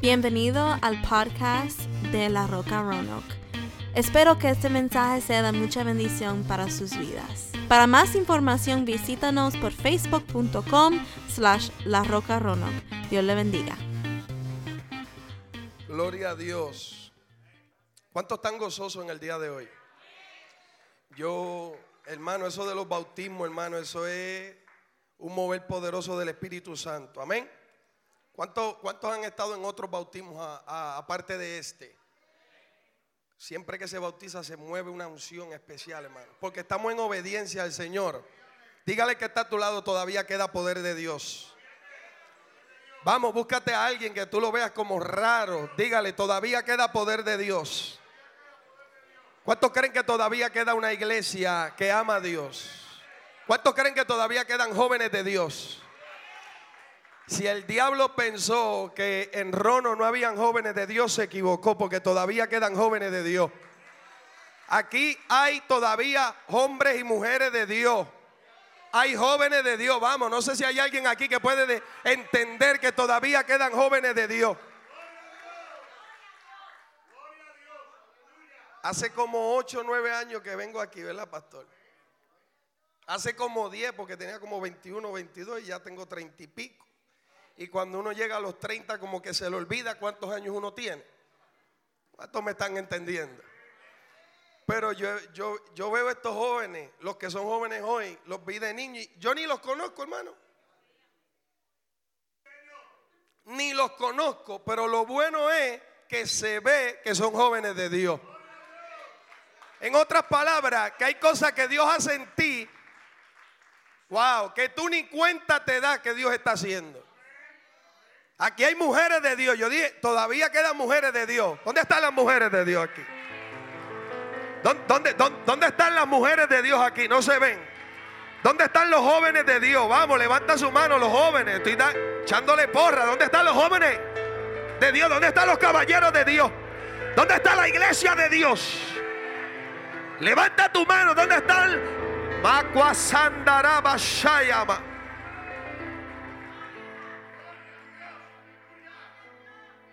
Bienvenido al podcast de La Roca Roanoke. Espero que este mensaje sea de mucha bendición para sus vidas. Para más información visítanos por facebook.com slash La Roca Roanoke. Dios le bendiga. Gloria a Dios. ¿Cuántos están gozosos en el día de hoy? Yo, hermano, eso de los bautismos, hermano, eso es un mover poderoso del Espíritu Santo. Amén. ¿Cuántos, cuántos han estado en otros bautismos aparte de este? Siempre que se bautiza se mueve una unción especial, hermano. Porque estamos en obediencia al Señor. Dígale que está a tu lado, todavía queda poder de Dios. Vamos, búscate a alguien que tú lo veas como raro. Dígale, todavía queda poder de Dios. ¿Cuántos creen que todavía queda una iglesia que ama a Dios? ¿Cuántos creen que todavía quedan jóvenes de Dios? Si el diablo pensó que en Rono no habían jóvenes de Dios, se equivocó porque todavía quedan jóvenes de Dios. Aquí hay todavía hombres y mujeres de Dios. Hay jóvenes de Dios, vamos, no sé si hay alguien aquí que puede entender que todavía quedan jóvenes de Dios. Hace como 8 o 9 años que vengo aquí, ¿verdad, pastor? Hace como 10 porque tenía como 21 o 22 y ya tengo 30 y pico. Y cuando uno llega a los 30 como que se le olvida cuántos años uno tiene. ¿Cuántos me están entendiendo? Pero yo, yo, yo veo a estos jóvenes, los que son jóvenes hoy, los vi de niños. Yo ni los conozco, hermano. Ni los conozco, pero lo bueno es que se ve que son jóvenes de Dios. En otras palabras, que hay cosas que Dios hace en ti. Wow, que tú ni cuenta te das que Dios está haciendo. Aquí hay mujeres de Dios. Yo dije, todavía quedan mujeres de Dios. ¿Dónde están las mujeres de Dios aquí? ¿Dónde, están las mujeres de Dios aquí? No se ven. ¿Dónde están los jóvenes de Dios? Vamos, levanta su mano los jóvenes. Estoy echándole porra. ¿Dónde están los jóvenes de Dios? ¿Dónde están los caballeros de Dios? ¿Dónde está la iglesia de Dios? Levanta tu mano. ¿Dónde están? Macuasandaraba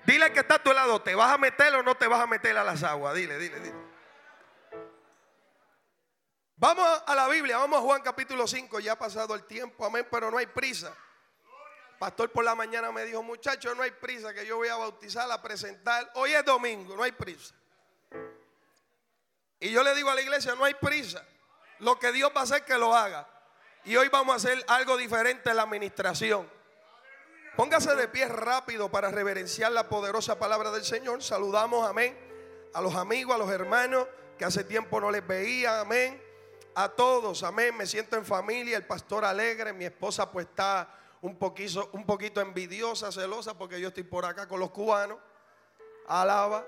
Dile que está a tu lado, ¿te vas a meter o no te vas a meter a las aguas? Dile, dile, dile. Vamos a la Biblia, vamos a Juan capítulo 5, ya ha pasado el tiempo, amén, pero no hay prisa. Pastor por la mañana me dijo, muchachos, no hay prisa, que yo voy a bautizar, a presentar. Hoy es domingo, no hay prisa. Y yo le digo a la iglesia, no hay prisa. Lo que Dios va a hacer, que lo haga. Y hoy vamos a hacer algo diferente en la administración. Póngase de pie rápido para reverenciar la poderosa palabra del Señor. Saludamos, amén, a los amigos, a los hermanos que hace tiempo no les veía, amén. A todos, amén. Me siento en familia, el pastor alegre, mi esposa pues está un poquito, un poquito envidiosa, celosa porque yo estoy por acá con los cubanos. Alaba.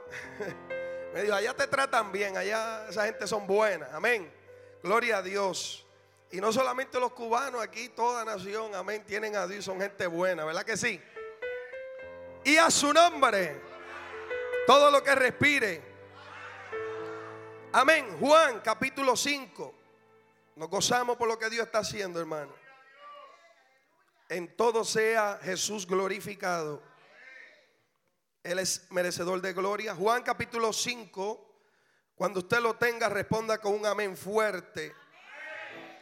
Me dijo, allá te tratan bien, allá esa gente son buenas, amén. Gloria a Dios. Y no solamente los cubanos, aquí toda nación, amén, tienen a Dios, son gente buena, ¿verdad que sí? Y a su nombre, todo lo que respire. Amén. Juan capítulo 5. Nos gozamos por lo que Dios está haciendo, hermano. En todo sea Jesús glorificado. Él es merecedor de gloria. Juan capítulo 5. Cuando usted lo tenga, responda con un amén fuerte.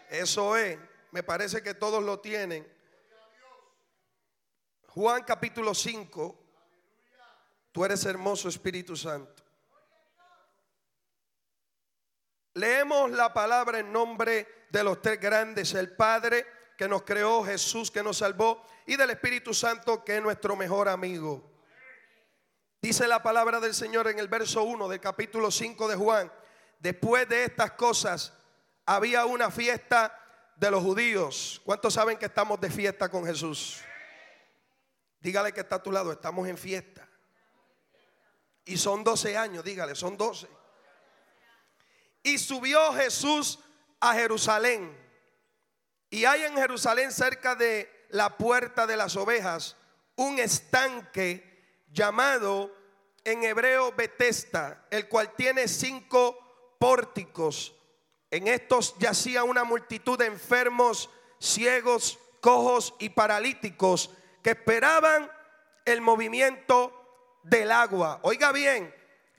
Eso es, me parece que todos lo tienen. Juan capítulo 5, tú eres hermoso Espíritu Santo. Leemos la palabra en nombre de los tres grandes, el Padre que nos creó, Jesús que nos salvó y del Espíritu Santo que es nuestro mejor amigo. Dice la palabra del Señor en el verso 1 del capítulo 5 de Juan, después de estas cosas, había una fiesta de los judíos. ¿Cuántos saben que estamos de fiesta con Jesús? Dígale que está a tu lado, estamos en fiesta. Y son 12 años, dígale, son 12. Y subió Jesús a Jerusalén. Y hay en Jerusalén, cerca de la puerta de las ovejas, un estanque llamado en hebreo Betesta, el cual tiene cinco pórticos en estos yacía una multitud de enfermos, ciegos, cojos y paralíticos que esperaban el movimiento del agua. Oiga bien,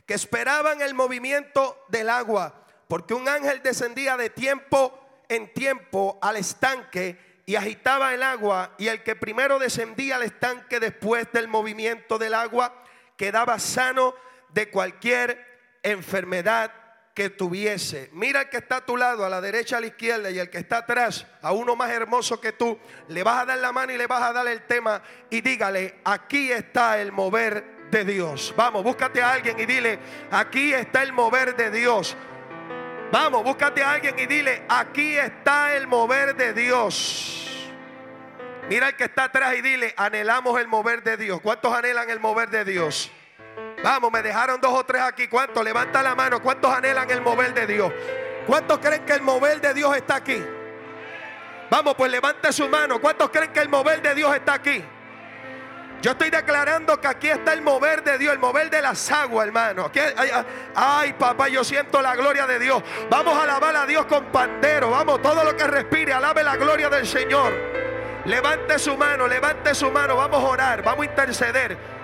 que esperaban el movimiento del agua, porque un ángel descendía de tiempo en tiempo al estanque y agitaba el agua, y el que primero descendía al estanque después del movimiento del agua quedaba sano de cualquier enfermedad que tuviese. Mira el que está a tu lado, a la derecha, a la izquierda, y el que está atrás, a uno más hermoso que tú, le vas a dar la mano y le vas a dar el tema y dígale, aquí está el mover de Dios. Vamos, búscate a alguien y dile, aquí está el mover de Dios. Vamos, búscate a alguien y dile, aquí está el mover de Dios. Mira el que está atrás y dile, anhelamos el mover de Dios. ¿Cuántos anhelan el mover de Dios? Vamos, me dejaron dos o tres aquí. ¿Cuántos? Levanta la mano. ¿Cuántos anhelan el mover de Dios? ¿Cuántos creen que el mover de Dios está aquí? Vamos, pues levante su mano. ¿Cuántos creen que el mover de Dios está aquí? Yo estoy declarando que aquí está el mover de Dios, el mover de las aguas, hermano. ay, papá, yo siento la gloria de Dios. Vamos a alabar a Dios con pandero. Vamos, todo lo que respire, alabe la gloria del Señor. Levante su mano, levante su mano. Vamos a orar, vamos a interceder.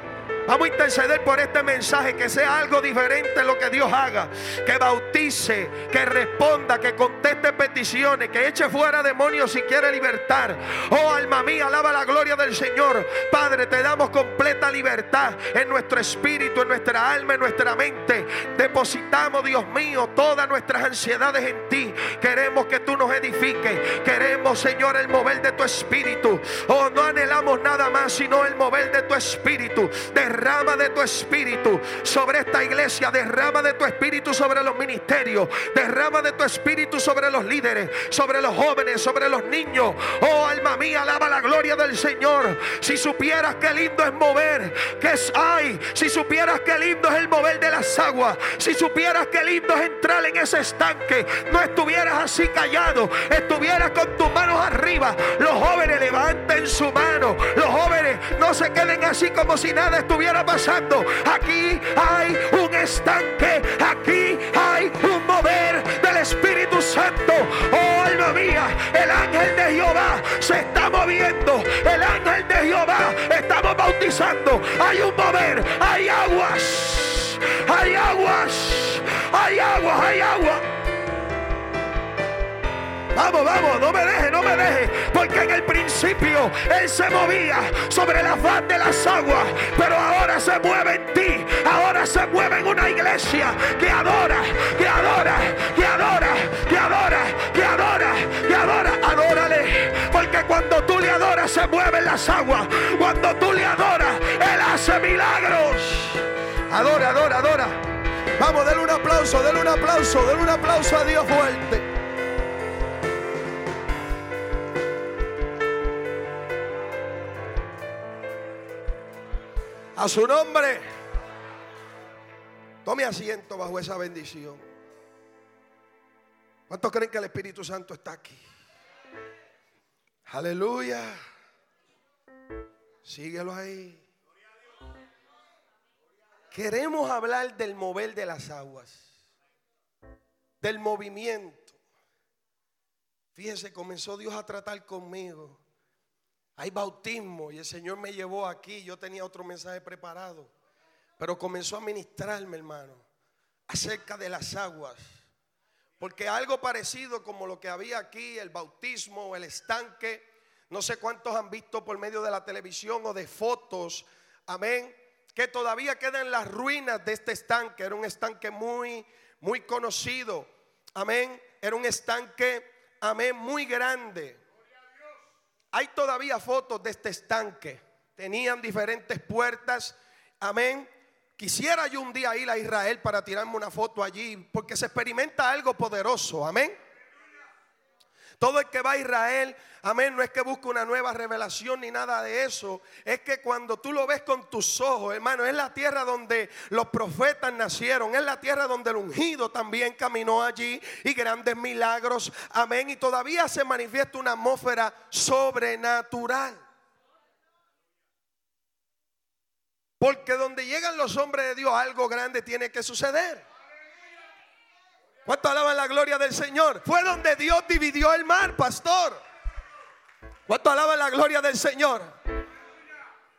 Vamos a interceder por este mensaje, que sea algo diferente en lo que Dios haga, que bautice, que responda, que conteste peticiones, que eche fuera demonios si quiere libertar. Oh alma mía, alaba la gloria del Señor. Padre, te damos completa libertad en nuestro espíritu, en nuestra alma, en nuestra mente. Depositamos, Dios mío, todas nuestras ansiedades en ti. Queremos que tú nos edifiques. Queremos, Señor, el mover de tu espíritu. Oh, no anhelamos nada más sino el mover de tu espíritu. Derrama de tu espíritu sobre esta iglesia. Derrama de tu espíritu sobre los ministerios. Derrama de tu espíritu sobre los líderes, sobre los jóvenes, sobre los niños. Oh, alma mía, alaba la gloria del Señor. Si supieras qué lindo es mover, que es ay, si supieras qué lindo es el mover de las aguas, si supieras qué lindo es entrar en ese estanque, no estuvieras así callado, estuvieras con tus manos arriba. Los jóvenes levanten su mano. Los jóvenes no se queden así como si nada estuviera pasando. Aquí hay un estanque, aquí hay un mover del Espíritu Santo. Oh, alma mía, el ángel de Jehová se está moviendo. El ángel de Jehová estamos bautizando. Hay un mover, hay aguas, hay aguas, hay aguas, hay agua. Vamos, vamos, no me deje, no me deje. Porque en el principio Él se movía sobre la faz de las aguas. Pero ahora se mueve en ti. Ahora se mueve en una iglesia que adora, que adora, que adora, que adora, que adora, que adora. Adórale. Porque cuando tú le adoras se mueven las aguas. Cuando tú le adoras, Él hace milagros. Adora, adora, adora. Vamos, denle un aplauso, denle un aplauso, denle un aplauso a Dios fuerte. A su nombre. Tome asiento bajo esa bendición. ¿Cuántos creen que el Espíritu Santo está aquí? Aleluya. Síguelo ahí. Queremos hablar del mover de las aguas, del movimiento. Fíjense, comenzó Dios a tratar conmigo hay bautismo y el Señor me llevó aquí. Yo tenía otro mensaje preparado. Pero comenzó a ministrarme, hermano, acerca de las aguas. Porque algo parecido como lo que había aquí, el bautismo, el estanque, no sé cuántos han visto por medio de la televisión o de fotos, amén, que todavía quedan las ruinas de este estanque. Era un estanque muy, muy conocido, amén. Era un estanque, amén, muy grande. Hay todavía fotos de este estanque. Tenían diferentes puertas. Amén. Quisiera yo un día ir a Israel para tirarme una foto allí, porque se experimenta algo poderoso. Amén. Todo el que va a Israel, amén, no es que busque una nueva revelación ni nada de eso. Es que cuando tú lo ves con tus ojos, hermano, es la tierra donde los profetas nacieron. Es la tierra donde el ungido también caminó allí y grandes milagros. Amén. Y todavía se manifiesta una atmósfera sobrenatural. Porque donde llegan los hombres de Dios, algo grande tiene que suceder. ¿Cuánto alaban la gloria del Señor? Fue donde Dios dividió el mar, pastor. ¿Cuánto alaban la gloria del Señor?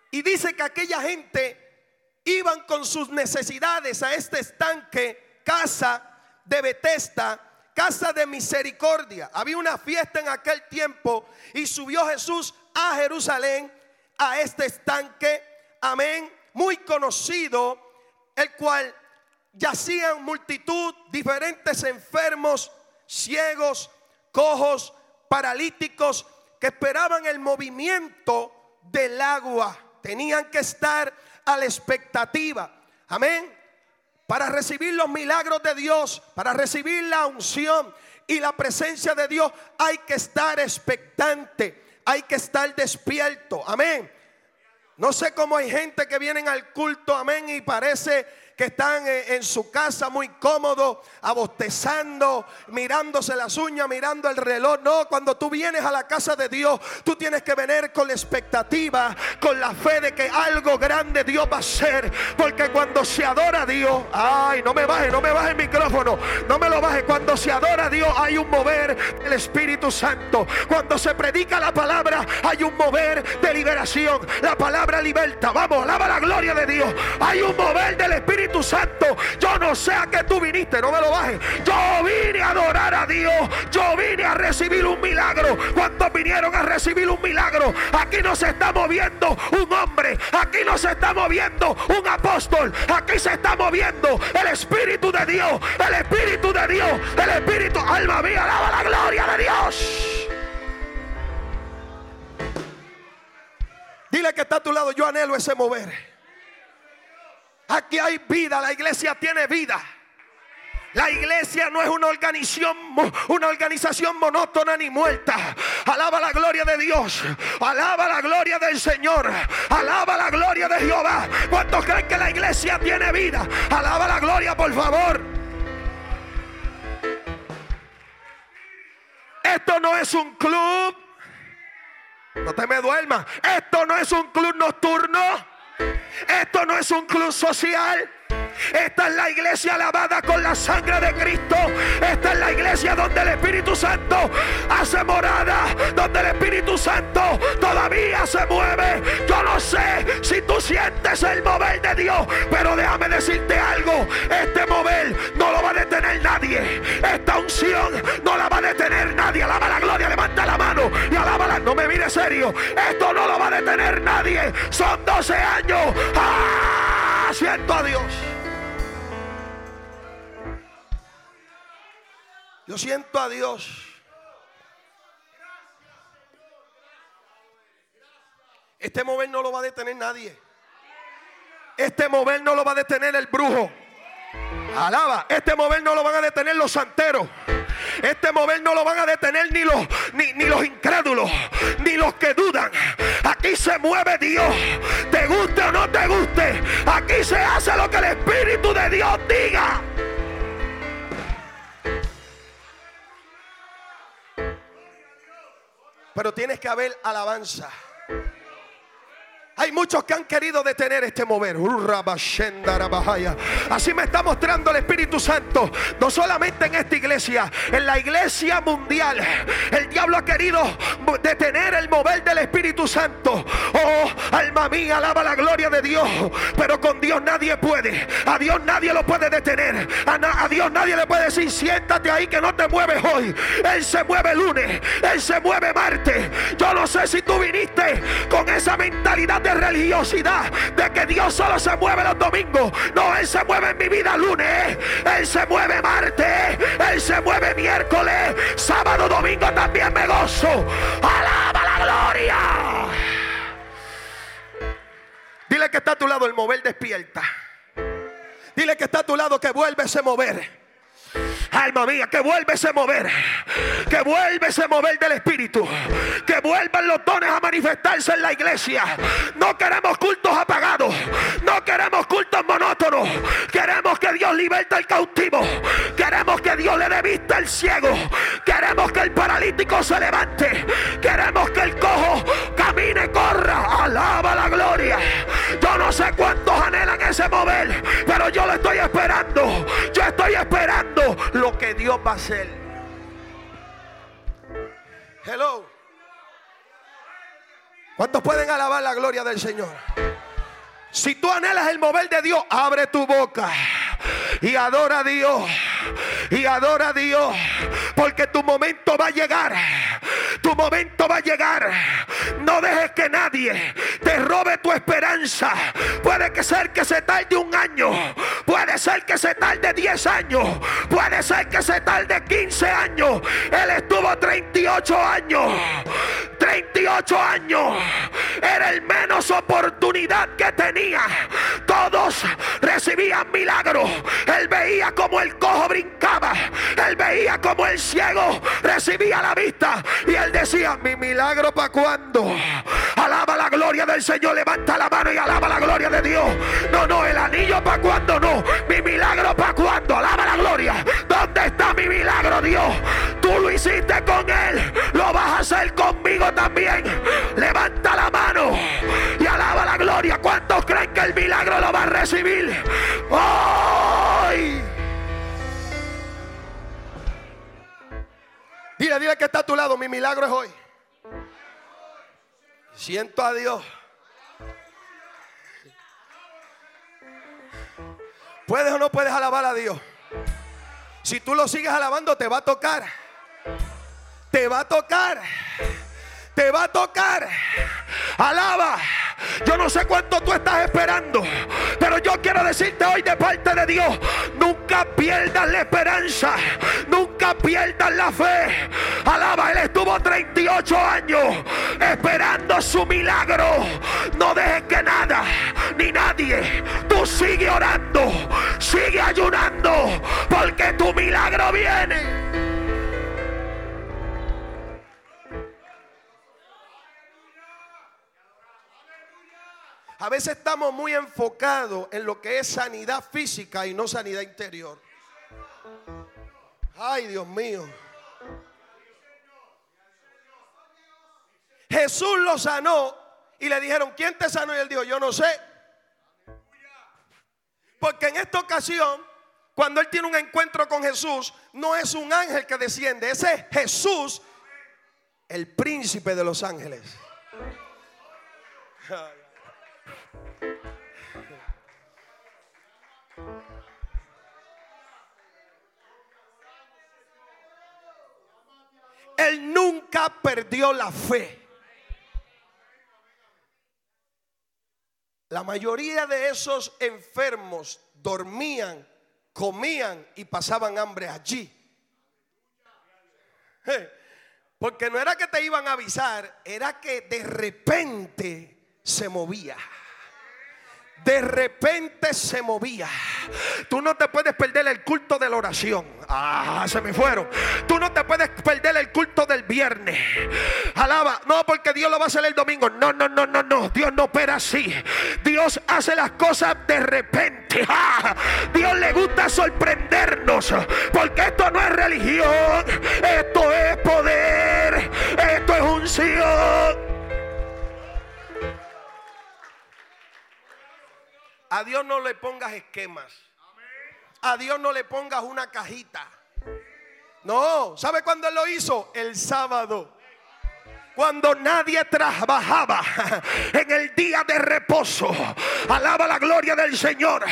Y dice que aquella gente iban con sus necesidades a este estanque, casa de Betesda, casa de misericordia. Había una fiesta en aquel tiempo y subió Jesús a Jerusalén, a este estanque, amén, muy conocido, el cual yacían multitud, diferentes enfermos, ciegos, cojos, paralíticos, que esperaban el movimiento del agua. Tenían que estar a la expectativa. Amén. Para recibir los milagros de Dios, para recibir la unción y la presencia de Dios, hay que estar expectante, hay que estar despierto. Amén. No sé cómo hay gente que vienen al culto, amén, y parece que están en su casa muy cómodos, abostezando, mirándose las uñas, mirando el reloj. No, cuando tú vienes a la casa de Dios, tú tienes que venir con la expectativa, con la fe de que algo grande Dios va a hacer. Porque cuando se adora a Dios, ay, no me baje, no me baje el micrófono, no me lo baje. Cuando se adora a Dios hay un mover del Espíritu Santo. Cuando se predica la palabra hay un mover de liberación. La palabra liberta. Vamos, alaba la gloria de Dios. Hay un mover del Espíritu Espíritu Santo, yo no sé a qué tú viniste, no me lo bajes. Yo vine a adorar a Dios, yo vine a recibir un milagro. ¿Cuántos vinieron a recibir un milagro? Aquí no se está moviendo un hombre, aquí no se está moviendo un apóstol, aquí se está moviendo el Espíritu de Dios, el Espíritu de Dios, el Espíritu, alma mía, alaba la gloria de Dios. Dile que está a tu lado, yo anhelo ese mover. Aquí hay vida, la iglesia tiene vida. La iglesia no es una organización, una organización monótona ni muerta. Alaba la gloria de Dios. Alaba la gloria del Señor. Alaba la gloria de Jehová. ¿Cuántos creen que la iglesia tiene vida? Alaba la gloria, por favor. Esto no es un club. No te me duermas. Esto no es un club nocturno. Esto no es un club social. Esta es la iglesia lavada con la sangre de Cristo. Esta es la iglesia donde el Espíritu Santo hace morada. Donde el Espíritu Santo todavía se mueve. Yo no sé si tú sientes el mover de Dios. Pero déjame decirte algo. Este mover no lo va a detener nadie. Esta unción no la va a detener nadie. Alaba la gloria. Levanta la mano y alábala. No me mire serio. Esto no lo va a detener nadie. Son 12 años. ¡Ah! Siento a Dios. Yo siento a Dios. Este mover no lo va a detener nadie. Este mover no lo va a detener el brujo. Alaba, este mover no lo van a detener los santeros. Este mover no lo van a detener ni los, ni, ni los incrédulos, ni los que dudan. Aquí se mueve Dios. Te guste o no te guste. Aquí se hace lo que el Espíritu de Dios diga. Pero tienes que haber alabanza. Hay muchos que han querido detener este mover. Así me está mostrando el Espíritu Santo. No solamente en esta iglesia, en la iglesia mundial. El diablo ha querido detener el mover del Espíritu Santo. Oh, alma mía, alaba la gloria de Dios. Pero con Dios nadie puede. A Dios nadie lo puede detener. A, Dios nadie le puede decir, siéntate ahí que no te mueves hoy. Él se mueve lunes. Él se mueve martes. Yo no sé si tú viniste con esa mentalidad de religiosidad, de que Dios solo se mueve los domingos. No, Él se mueve en mi vida lunes, Él se mueve martes, Él se mueve miércoles, sábado, domingo también me gozo. Alaba la gloria. Dile que está a tu lado el mover despierta. Dile que está a tu lado que vuelve a mover. Alma mía, que vuelve a mover. Que vuelve a mover del Espíritu. Que vuelvan los dones a manifestarse en la iglesia. No queremos cultos apagados. No queremos cultos monótonos. Queremos que Dios liberte al cautivo. Queremos que Dios le dé vista al ciego. Queremos que el paralítico se levante. Queremos que el cojo camine, corra. Alaba la gloria. No sé cuántos anhelan ese mover. Pero yo lo estoy esperando. Yo estoy esperando lo que Dios va a hacer. Hello. ¿Cuántos pueden alabar la gloria del Señor? Si tú anhelas el mover de Dios, abre tu boca y adora a Dios. Y adora a Dios. Porque tu momento va a llegar. Tu momento va a llegar. No dejes que nadie te robe tu esperanza. Puede que ser que se tarde un año. Puede ser que se tarde 10 años. Puede ser que se tarde 15 años. Él estuvo 38 años. 38 años. Era el menos oportunidad que tenía. Todos recibían milagros. Él veía como el cojo brincaba. Él veía como el ciego recibía la vista. Y él decía, mi milagro para cuando. Alaba la gloria del Señor. Levanta la mano y alaba la gloria de Dios. No, no, el anillo para cuando no. Mi milagro para cuando. Alaba la gloria. ¿Dónde está mi milagro, Dios? Tú lo hiciste con él. Lo vas a hacer conmigo también. Levanta la mano y alaba la gloria. ¿Cuántos creen que el milagro lo va a recibir? Hoy. Dile, que está a tu lado. Mi milagro es hoy. Siento a Dios. ¿Puedes o no puedes alabar a Dios? Si tú lo sigues alabando, te va a tocar. Te va a tocar. Te va a tocar. Alaba. Yo no sé cuánto tú estás esperando, pero yo quiero decirte hoy de parte de Dios, nunca pierdas la esperanza, nunca pierdas la fe. Alaba, él estuvo 38 años esperando su milagro. No dejes que nada ni nadie, tú sigue orando, sigue ayunando, porque tu milagro viene. A veces estamos muy enfocados en lo que es sanidad física y no sanidad interior. Ay, Dios mío. Jesús lo sanó y le dijeron, ¿quién te sanó? Y él dijo, yo no sé. Porque en esta ocasión, cuando él tiene un encuentro con Jesús, no es un ángel que desciende, ese es Jesús, el príncipe de los ángeles. Él nunca perdió la fe. La mayoría de esos enfermos dormían, comían y pasaban hambre allí. Porque no era que te iban a avisar, era que de repente se movía de repente se movía. Tú no te puedes perder el culto de la oración. Ah, se me fueron. Tú no te puedes perder el culto del viernes. Alaba, no porque Dios lo va a hacer el domingo. No, no, no, no, no. Dios no opera así. Dios hace las cosas de repente. Ah, Dios le gusta sorprendernos. Porque esto no es religión. Esto es poder. Esto es unción. A Dios no le pongas esquemas. A Dios no le pongas una cajita. No, ¿sabe cuándo Él lo hizo? El sábado cuando nadie trabajaba en el día de reposo. Alaba la gloria del Señor.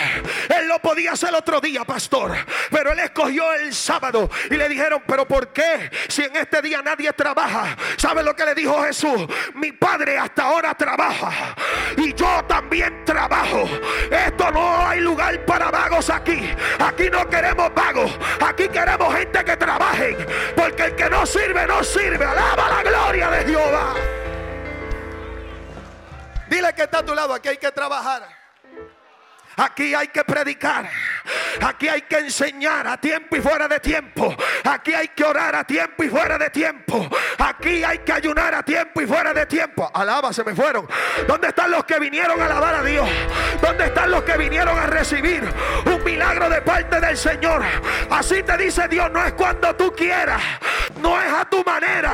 Él lo podía hacer otro día, pastor. Pero él escogió el sábado y le dijeron, pero ¿por qué? Si en este día nadie trabaja. ¿Sabe lo que le dijo Jesús? Mi padre hasta ahora trabaja. Y yo también trabajo. Esto no hay lugar para vagos aquí. Aquí no queremos vagos. Aquí queremos gente que trabaje. Porque el que no sirve, no sirve. Alaba la gloria de Dios. Dile que está a tu lado, aquí hay que trabajar. Aquí hay que predicar. Aquí hay que enseñar a tiempo y fuera de tiempo. Aquí hay que orar a tiempo y fuera de tiempo. Aquí hay que ayunar a tiempo y fuera de tiempo. Alaba, se me fueron. ¿Dónde están los que vinieron a alabar a Dios? ¿Dónde están los que vinieron a recibir un milagro de parte del Señor? Así te dice Dios, no es cuando tú quieras. No es a tu manera.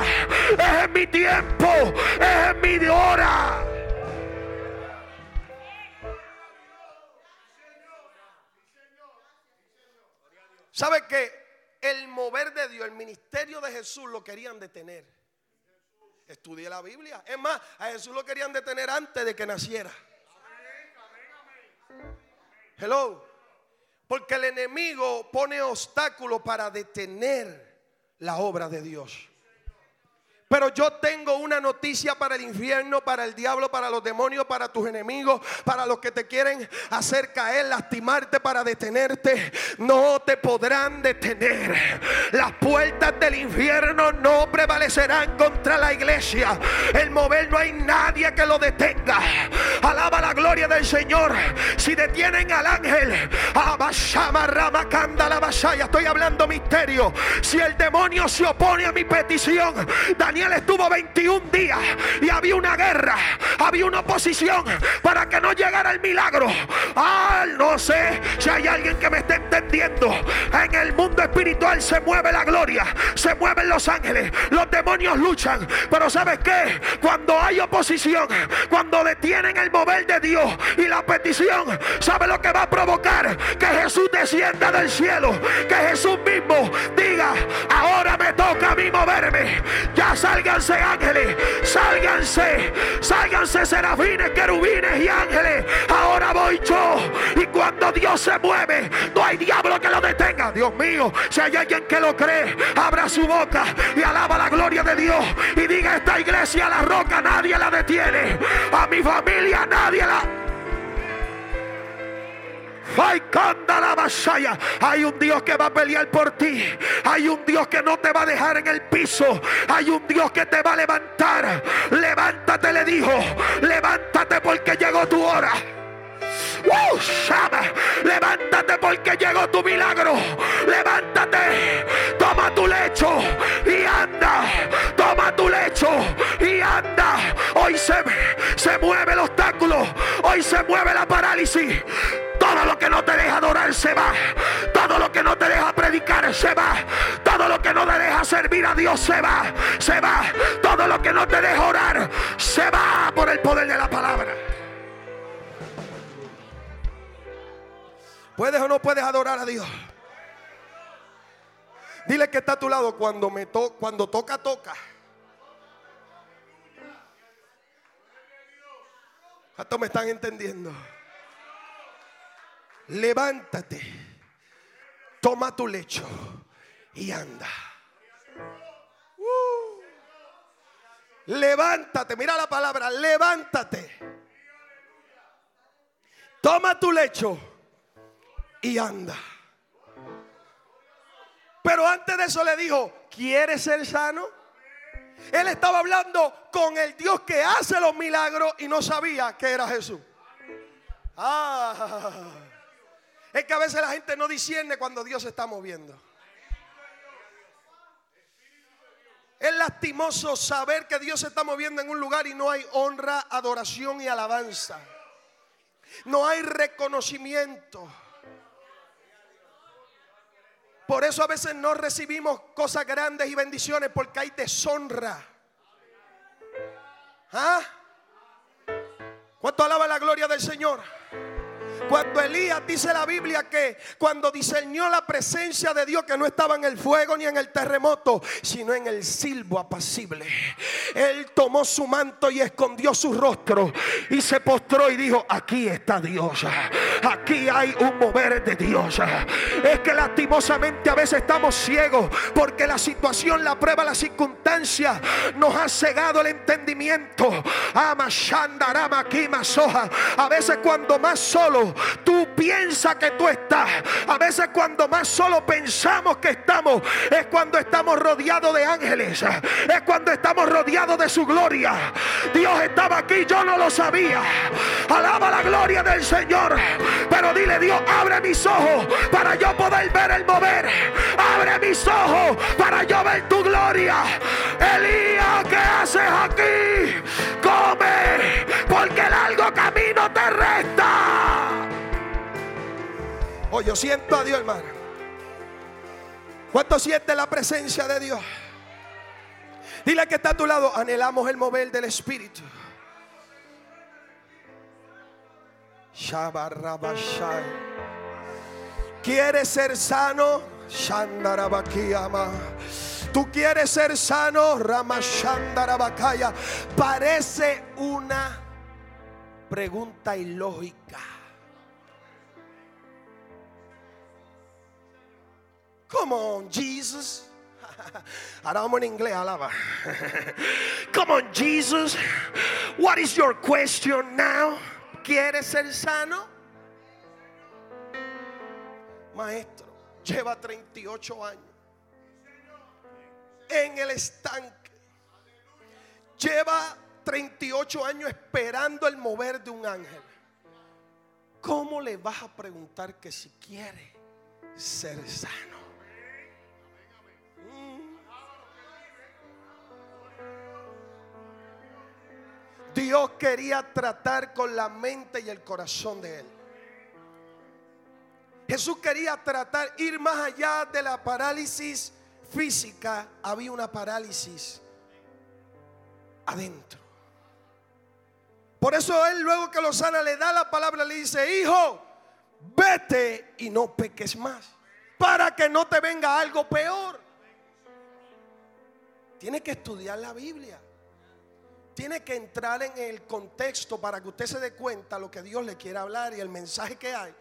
Es en mi tiempo. Es en mi hora. ¿Sabe que el mover de Dios, el ministerio de Jesús lo querían detener? Estudié la Biblia. Es más, a Jesús lo querían detener antes de que naciera. Hello. Porque el enemigo pone obstáculos para detener la obra de Dios. Pero yo tengo una noticia para el infierno, para el diablo, para los demonios, para tus enemigos, para los que te quieren hacer caer, lastimarte, para detenerte. No te podrán detener. Las puertas del infierno no prevalecerán contra la iglesia. El mover no hay nadie que lo detenga. Alaba la gloria del Señor. Si detienen al ángel, estoy hablando misterio. Si el demonio se opone a mi petición, Daniel Daniel estuvo 21 días y había una guerra, había una oposición para que no llegara el milagro. Ah, no sé si hay alguien que me esté entendiendo. En el mundo espiritual se mueve la gloria, se mueven los ángeles, los demonios luchan. Pero ¿sabes qué? Cuando hay oposición, cuando detienen el mover de Dios y la petición, ¿sabe lo que va a provocar? Que Jesús descienda del cielo, que Jesús mismo diga, ahora me toca a mí moverme. Ya Sálganse ángeles, sálganse, sálganse serafines, querubines y ángeles. Ahora voy yo. Y cuando Dios se mueve, no hay diablo que lo detenga. Dios mío, si hay alguien que lo cree, abra su boca y alaba la gloria de Dios. Y diga, esta iglesia, la roca, nadie la detiene. A mi familia, nadie la... Hay un Dios que va a pelear por ti. Hay un Dios que no te va a dejar en el piso. Hay un Dios que te va a levantar. Levántate, le dijo. Levántate porque llegó tu hora. Uh, Levántate porque llegó tu milagro. Levántate. Toma tu lecho y anda. Toma tu lecho y anda. Hoy se, se mueve el obstáculo. Hoy se mueve la parálisis. Todo lo que no te deja adorar se va. Todo lo que no te deja predicar se va. Todo lo que no te deja servir a Dios se va. Se va. Todo lo que no te deja orar se va por el poder de la palabra. ¿Puedes o no puedes adorar a Dios? Dile que está a tu lado cuando me to cuando toca toca. ¿Cuántos me están entendiendo? Levántate, toma tu lecho y anda. Uh. levántate, mira la palabra, levántate. Toma tu lecho y anda. Pero antes de eso le dijo, ¿quieres ser sano? Él estaba hablando con el Dios que hace los milagros y no sabía que era Jesús. Ah. Es que a veces la gente no discierne cuando Dios se está moviendo. Es lastimoso saber que Dios se está moviendo en un lugar y no hay honra, adoración y alabanza. No hay reconocimiento. Por eso a veces no recibimos cosas grandes y bendiciones porque hay deshonra. ¿Ah? ¿Cuánto alaba la gloria del Señor? Cuando Elías dice la Biblia que cuando diseñó la presencia de Dios que no estaba en el fuego ni en el terremoto, sino en el silbo apacible. Él tomó su manto y escondió su rostro y se postró y dijo, aquí está Dios. Aquí hay un mover de Dios. Es que lastimosamente a veces estamos ciegos porque la situación, la prueba, la circunstancia nos ha cegado el entendimiento. A veces cuando más solo tú piensas que tú estás. A veces cuando más solo pensamos que estamos es cuando estamos rodeados de ángeles. Es cuando estamos rodeados de su gloria. Dios estaba aquí, yo no lo sabía. Alaba la gloria del Señor. Pero dile Dios, abre mis ojos para yo poder ver el mover. Abre mis ojos para yo ver tu gloria. Elías, ¿qué haces aquí? Come, porque el largo camino te resta. Oh, yo siento a Dios, hermano. ¿Cuánto siente la presencia de Dios? Dile que está a tu lado, anhelamos el mover del Espíritu. ¿Quieres ser sano? Tú quieres ser sano, Ramashandarabakaya. Parece una pregunta ilógica. Come on, Jesus. Ahora vamos en inglés, alaba. Come on, Jesus. What is your question now? ¿Quieres ser sano? Maestro, lleva 38 años en el estanque. Lleva 38 años esperando el mover de un ángel. ¿Cómo le vas a preguntar que si quiere ser sano? Dios quería tratar con la mente y el corazón de él. Jesús quería tratar, ir más allá de la parálisis física, había una parálisis adentro. Por eso él luego que lo sana le da la palabra, le dice, hijo, vete y no peques más, para que no te venga algo peor. Tiene que estudiar la Biblia. Tiene que entrar en el contexto para que usted se dé cuenta lo que Dios le quiere hablar y el mensaje que hay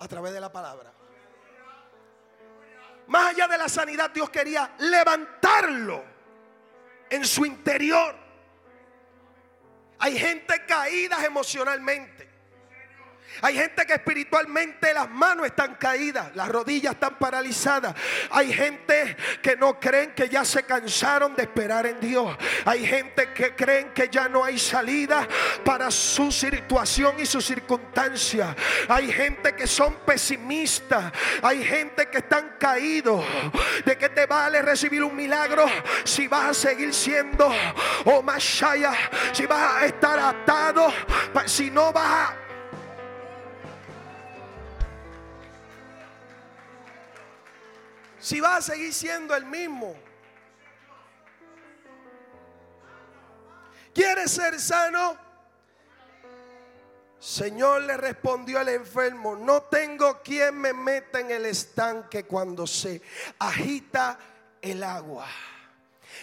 a través de la palabra. Más allá de la sanidad, Dios quería levantarlo en su interior. Hay gente caída emocionalmente. Hay gente que espiritualmente las manos están caídas, las rodillas están paralizadas. Hay gente que no creen que ya se cansaron de esperar en Dios. Hay gente que creen que ya no hay salida para su situación y su circunstancia. Hay gente que son pesimistas. Hay gente que están caídos. ¿De qué te vale recibir un milagro si vas a seguir siendo o oh, Si vas a estar atado, si no vas a si va a seguir siendo el mismo. ¿Quiere ser sano? Señor le respondió al enfermo, no tengo quien me meta en el estanque cuando se agita el agua.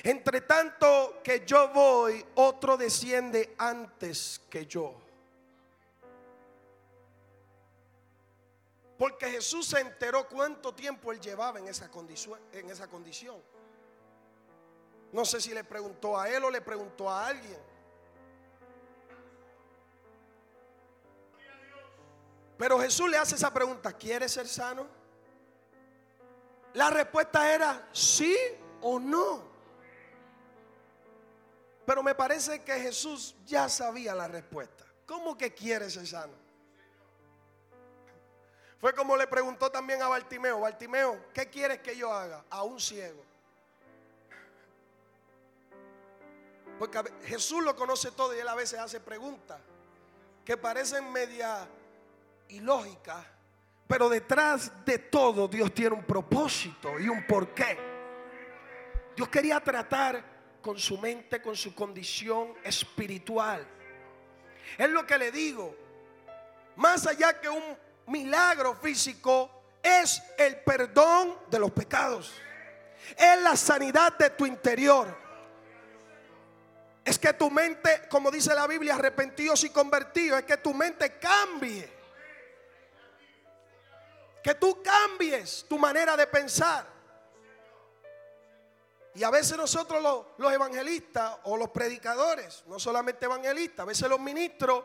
Entre tanto que yo voy, otro desciende antes que yo. Porque Jesús se enteró cuánto tiempo él llevaba en esa, condición. No sé si le preguntó a él o le preguntó a alguien. Pero Jesús le hace esa pregunta, ¿quieres ser sano? La respuesta era sí o no. Pero me parece que Jesús ya sabía la respuesta. ¿Cómo que quiere ser sano? Fue como le preguntó también a Bartimeo, Bartimeo, ¿qué quieres que yo haga? A un ciego. Porque Jesús lo conoce todo y él a veces hace preguntas que parecen media ilógicas, pero detrás de todo Dios tiene un propósito y un porqué. Dios quería tratar con su mente, con su condición espiritual. Es lo que le digo. Más allá que un milagro físico es el perdón de los pecados. Es la sanidad de tu interior. Es que tu mente, como dice la Biblia, arrepentidos y convertidos, es que tu mente cambie. Que tú cambies tu manera de pensar. Y a veces nosotros los, los evangelistas o los predicadores, no solamente evangelistas, a veces los ministros,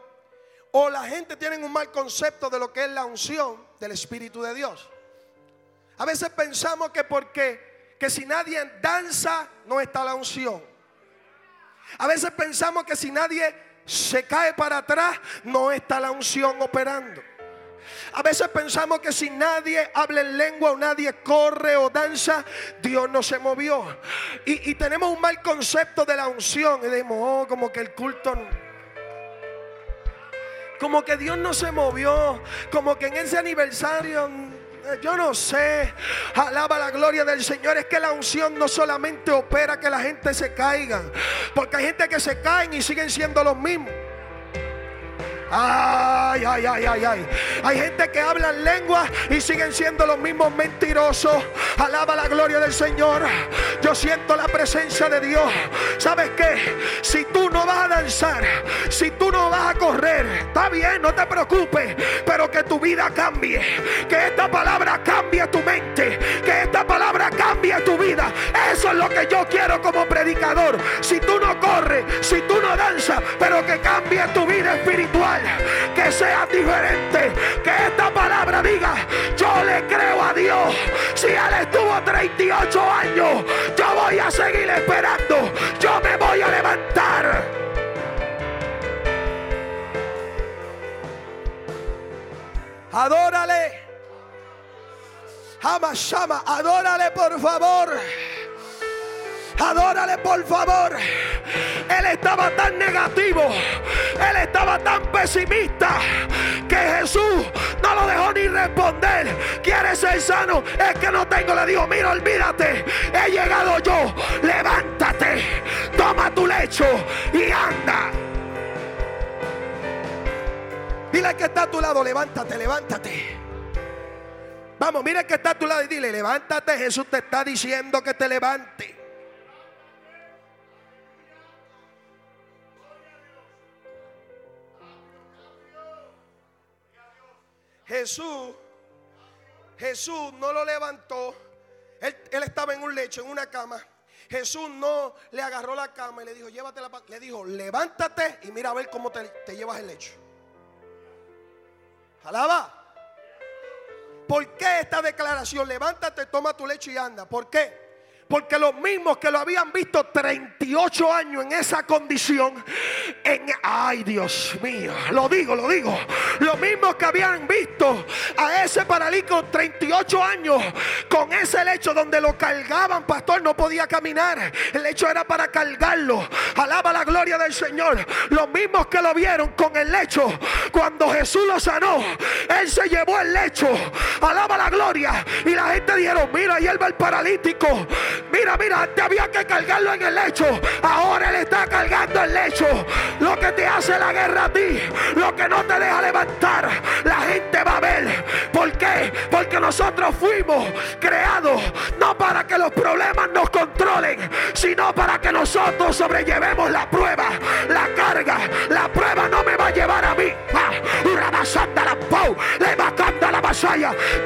o la gente tiene un mal concepto de lo que es la unción del Espíritu de Dios. A veces pensamos que porque que si nadie danza no está la unción. A veces pensamos que si nadie se cae para atrás no está la unción operando. A veces pensamos que si nadie habla en lengua o nadie corre o danza, Dios no se movió. Y, tenemos un mal concepto de la unción. Y decimos, oh, como que el culto como que Dios no se movió. Como que en ese aniversario eh, yo no sé, alaba la gloria del Señor. Es que la unción no solamente opera que la gente se caiga, porque hay gente que se caen y siguen siendo los mismos. Ay, ay, ay, ay, ay. Hay gente que habla en lengua y siguen siendo los mismos mentirosos. Alaba la gloria del Señor. Yo siento la presencia de Dios. ¿Sabes qué? Si tú no vas a danzar, si tú no vas a correr, está bien, no te preocupes, pero que tu vida cambie. Que esta palabra cambie tu mente. Lo que yo quiero como predicador. Si tú no corres, si tú no danzas, pero que cambie tu vida espiritual, que sea diferente, que esta palabra diga, yo le creo a Dios. Si Él estuvo 38 años, yo voy a seguir esperando, yo me voy a levantar. Adórale. Hamashama, adórale por favor. Adórale por favor. Él estaba tan negativo. Él estaba tan pesimista que Jesús no lo dejó ni responder. ¿Quieres ser sano? Es que no tengo. Le dijo, mira, olvídate. He llegado yo. Levántate. Toma tu lecho y anda. Dile que está a tu lado, levántate, levántate. Vamos, mira que está a tu lado y dile, levántate, Jesús te está diciendo que te levante. Jesús, Jesús no lo levantó. Él, estaba en un lecho, en una cama. Jesús no le agarró la cama y le dijo, llévatela. Le dijo, levántate y mira a ver cómo te, te llevas el lecho. Alaba. ¿Por qué esta declaración? Levántate, toma tu lecho y anda. ¿Por qué? Porque los mismos que lo habían visto 38 años en esa condición, en, ay Dios mío, lo digo, lo digo, los mismos que habían visto a ese paralítico 38 años con ese lecho donde lo cargaban, pastor, no podía caminar, el lecho era para cargarlo, alaba la gloria del Señor, los mismos que lo vieron con el lecho, cuando Jesús lo sanó, él se llevó el lecho, alaba la gloria, y la gente dijeron, mira, ahí él va el paralítico. Mira, mira, antes había que cargarlo en el lecho. Ahora Él está cargando el lecho. Lo que te hace la guerra a ti, lo que no te deja levantar, la gente va a ver. ¿Por qué? Porque nosotros fuimos creados no para que los problemas nos controlen, sino para que nosotros sobrellevemos la prueba, la carga. La prueba no me va a llevar a mí. Ah, le va la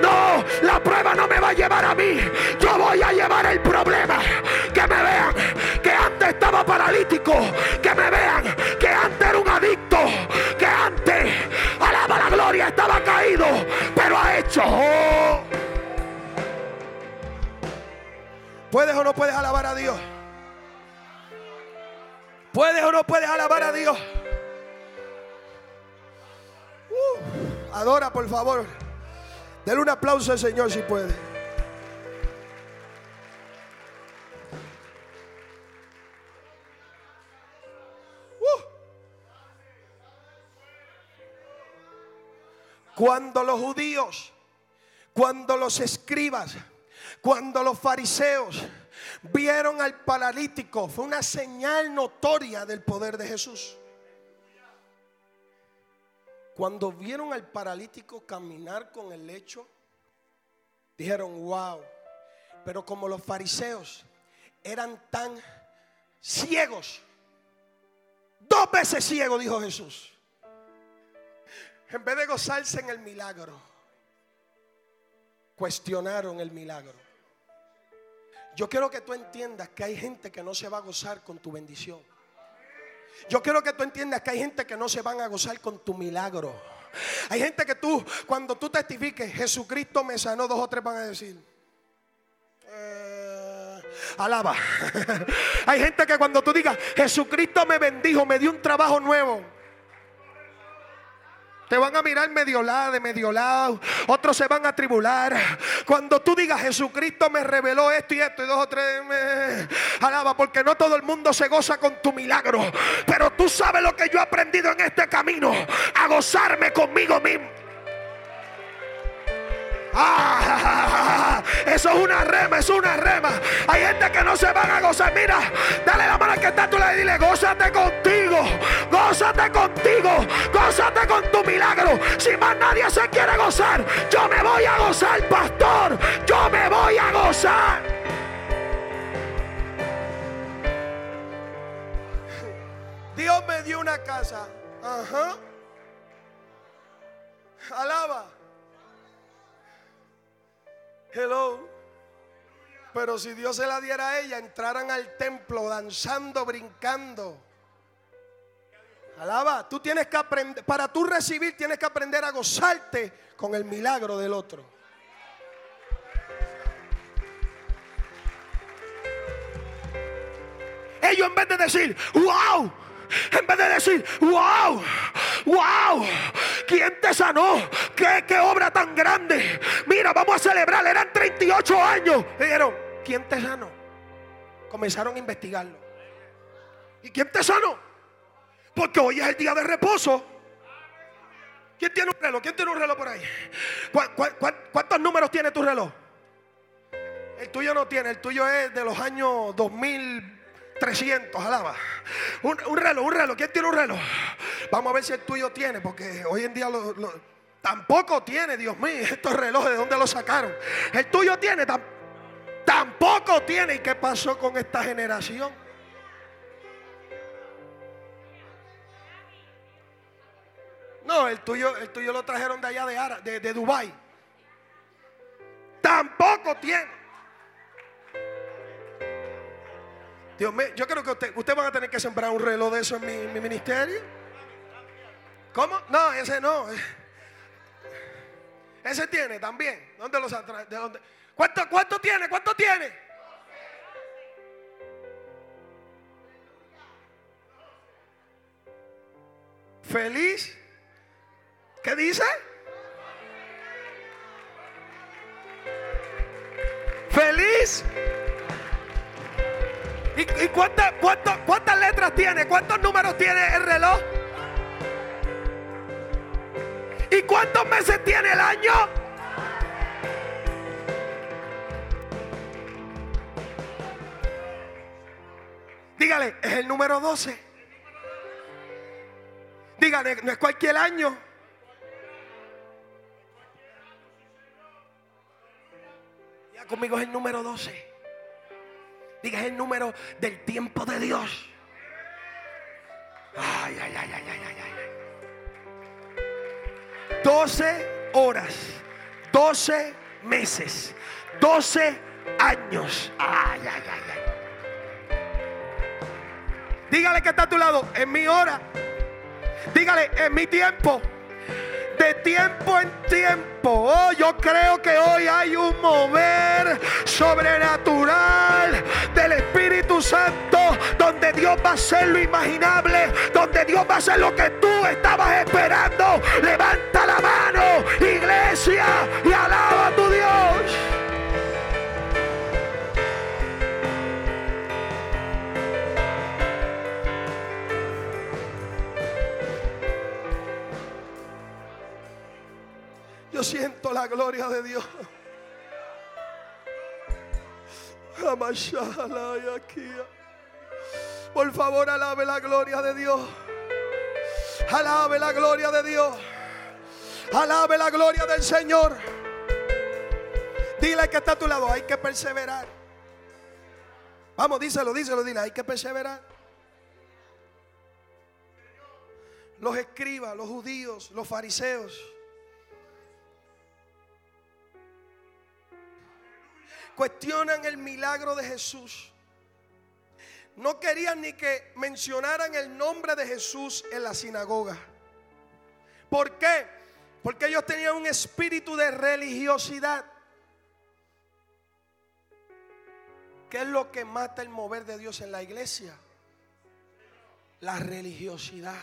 No, la prueba no me va a llevar a mí. Yo voy a llevar el problema. Que me vean que antes estaba paralítico. Que me vean que antes era un adicto. Que antes, alaba la gloria, estaba caído. Pero ha hecho. ¿Puedes o no puedes alabar a Dios? ¿Puedes o no puedes alabar a Dios? Uh, adora, por favor. Denle un aplauso al Señor si puede. Uh. Cuando los judíos, cuando los escribas, cuando los fariseos vieron al paralítico, fue una señal notoria del poder de Jesús. Cuando vieron al paralítico caminar con el lecho, dijeron, wow. Pero como los fariseos eran tan ciegos, dos veces ciegos, dijo Jesús, en vez de gozarse en el milagro, cuestionaron el milagro. Yo quiero que tú entiendas que hay gente que no se va a gozar con tu bendición. Yo quiero que tú entiendas que hay gente que no se van a gozar con tu milagro. Hay gente que tú, cuando tú testifiques, Jesucristo me sanó, dos o tres van a decir. Eh, alaba. Hay gente que cuando tú digas, Jesucristo me bendijo, me dio un trabajo nuevo. Te van a mirar medio lado, de medio lado. Otros se van a tribular. Cuando tú digas Jesucristo me reveló esto y esto y dos o tres me alaba porque no todo el mundo se goza con tu milagro. Pero tú sabes lo que yo he aprendido en este camino. A gozarme conmigo mismo. Ah, eso es una rema, es una rema. Hay gente que no se van a gozar. Mira, dale la mano que está tú le dile, gózate contigo, gózate contigo, gózate con tu milagro. Si más nadie se quiere gozar, yo me voy a gozar, pastor. Yo me voy a gozar. Dios me dio una casa. Ajá. Alaba. Hello. Pero si Dios se la diera a ella, entraran al templo danzando, brincando. Alaba, tú tienes que aprender, para tú recibir tienes que aprender a gozarte con el milagro del otro. Ellos en vez de decir, wow, en vez de decir, wow, wow, ¿quién te sanó? ¿Qué, qué obra tan grande? Mira, vamos a celebrar, eran 38 años. Dijeron, ¿quién te sanó? Comenzaron a investigarlo. ¿Y quién te sanó? Porque hoy es el día de reposo. ¿Quién tiene un reloj? ¿Quién tiene un reloj por ahí? cuántos números tiene tu reloj? El tuyo no tiene, el tuyo es de los años 2300, alaba. Un, un reloj, un reloj. ¿Quién tiene un reloj? Vamos a ver si el tuyo tiene, porque hoy en día tampoco tiene, Dios mío, estos relojes, ¿de dónde los sacaron? El tuyo tiene, tampoco tiene. ¿Y qué pasó con esta generación? No, el tuyo, el tuyo lo trajeron de allá de, Ara, de, de Dubai. Tampoco tiene. Dios mío, yo creo que usted, usted van a tener que sembrar un reloj de eso en mi, ministerio. ¿Cómo? No, ese no. Ese tiene también. ¿Dónde los atrae? ¿De dónde? ¿Cuánto, ¿Cuánto tiene? ¿Cuánto tiene? Feliz ¿Qué dice? Feliz. ¿Y, cuántas, cuántas letras tiene? ¿Cuántos números tiene el reloj? ¿Y cuántos meses tiene el año? Dígale, es el número 12. Dígale, no es cualquier año. conmigo es el número 12. Diga, el número del tiempo de Dios. Ay, ay, ay, ay, ay, ay. 12 horas, 12 meses, 12 años. Ay, ay, ay, ay. Dígale que está a tu lado, en mi hora. Dígale, en mi tiempo de tiempo en tiempo. Oh, yo creo que hoy hay un mover sobrenatural del Espíritu Santo donde Dios va a hacer lo imaginable, donde Dios va a hacer lo que tú estabas esperando. Levanta la mano, iglesia, y alaba a tu siento la gloria de Dios. Por favor, alabe la gloria de Dios. Alabe la gloria de Dios. Alabe la gloria del Señor. Dile que está a tu lado, hay que perseverar. Vamos, díselo, díselo, dile, hay que perseverar. Los escribas, los judíos, los fariseos cuestionan el milagro de Jesús. No querían ni que mencionaran el nombre de Jesús en la sinagoga. ¿Por qué? Porque ellos tenían un espíritu de religiosidad. ¿Qué es lo que mata el mover de Dios en la iglesia? La religiosidad.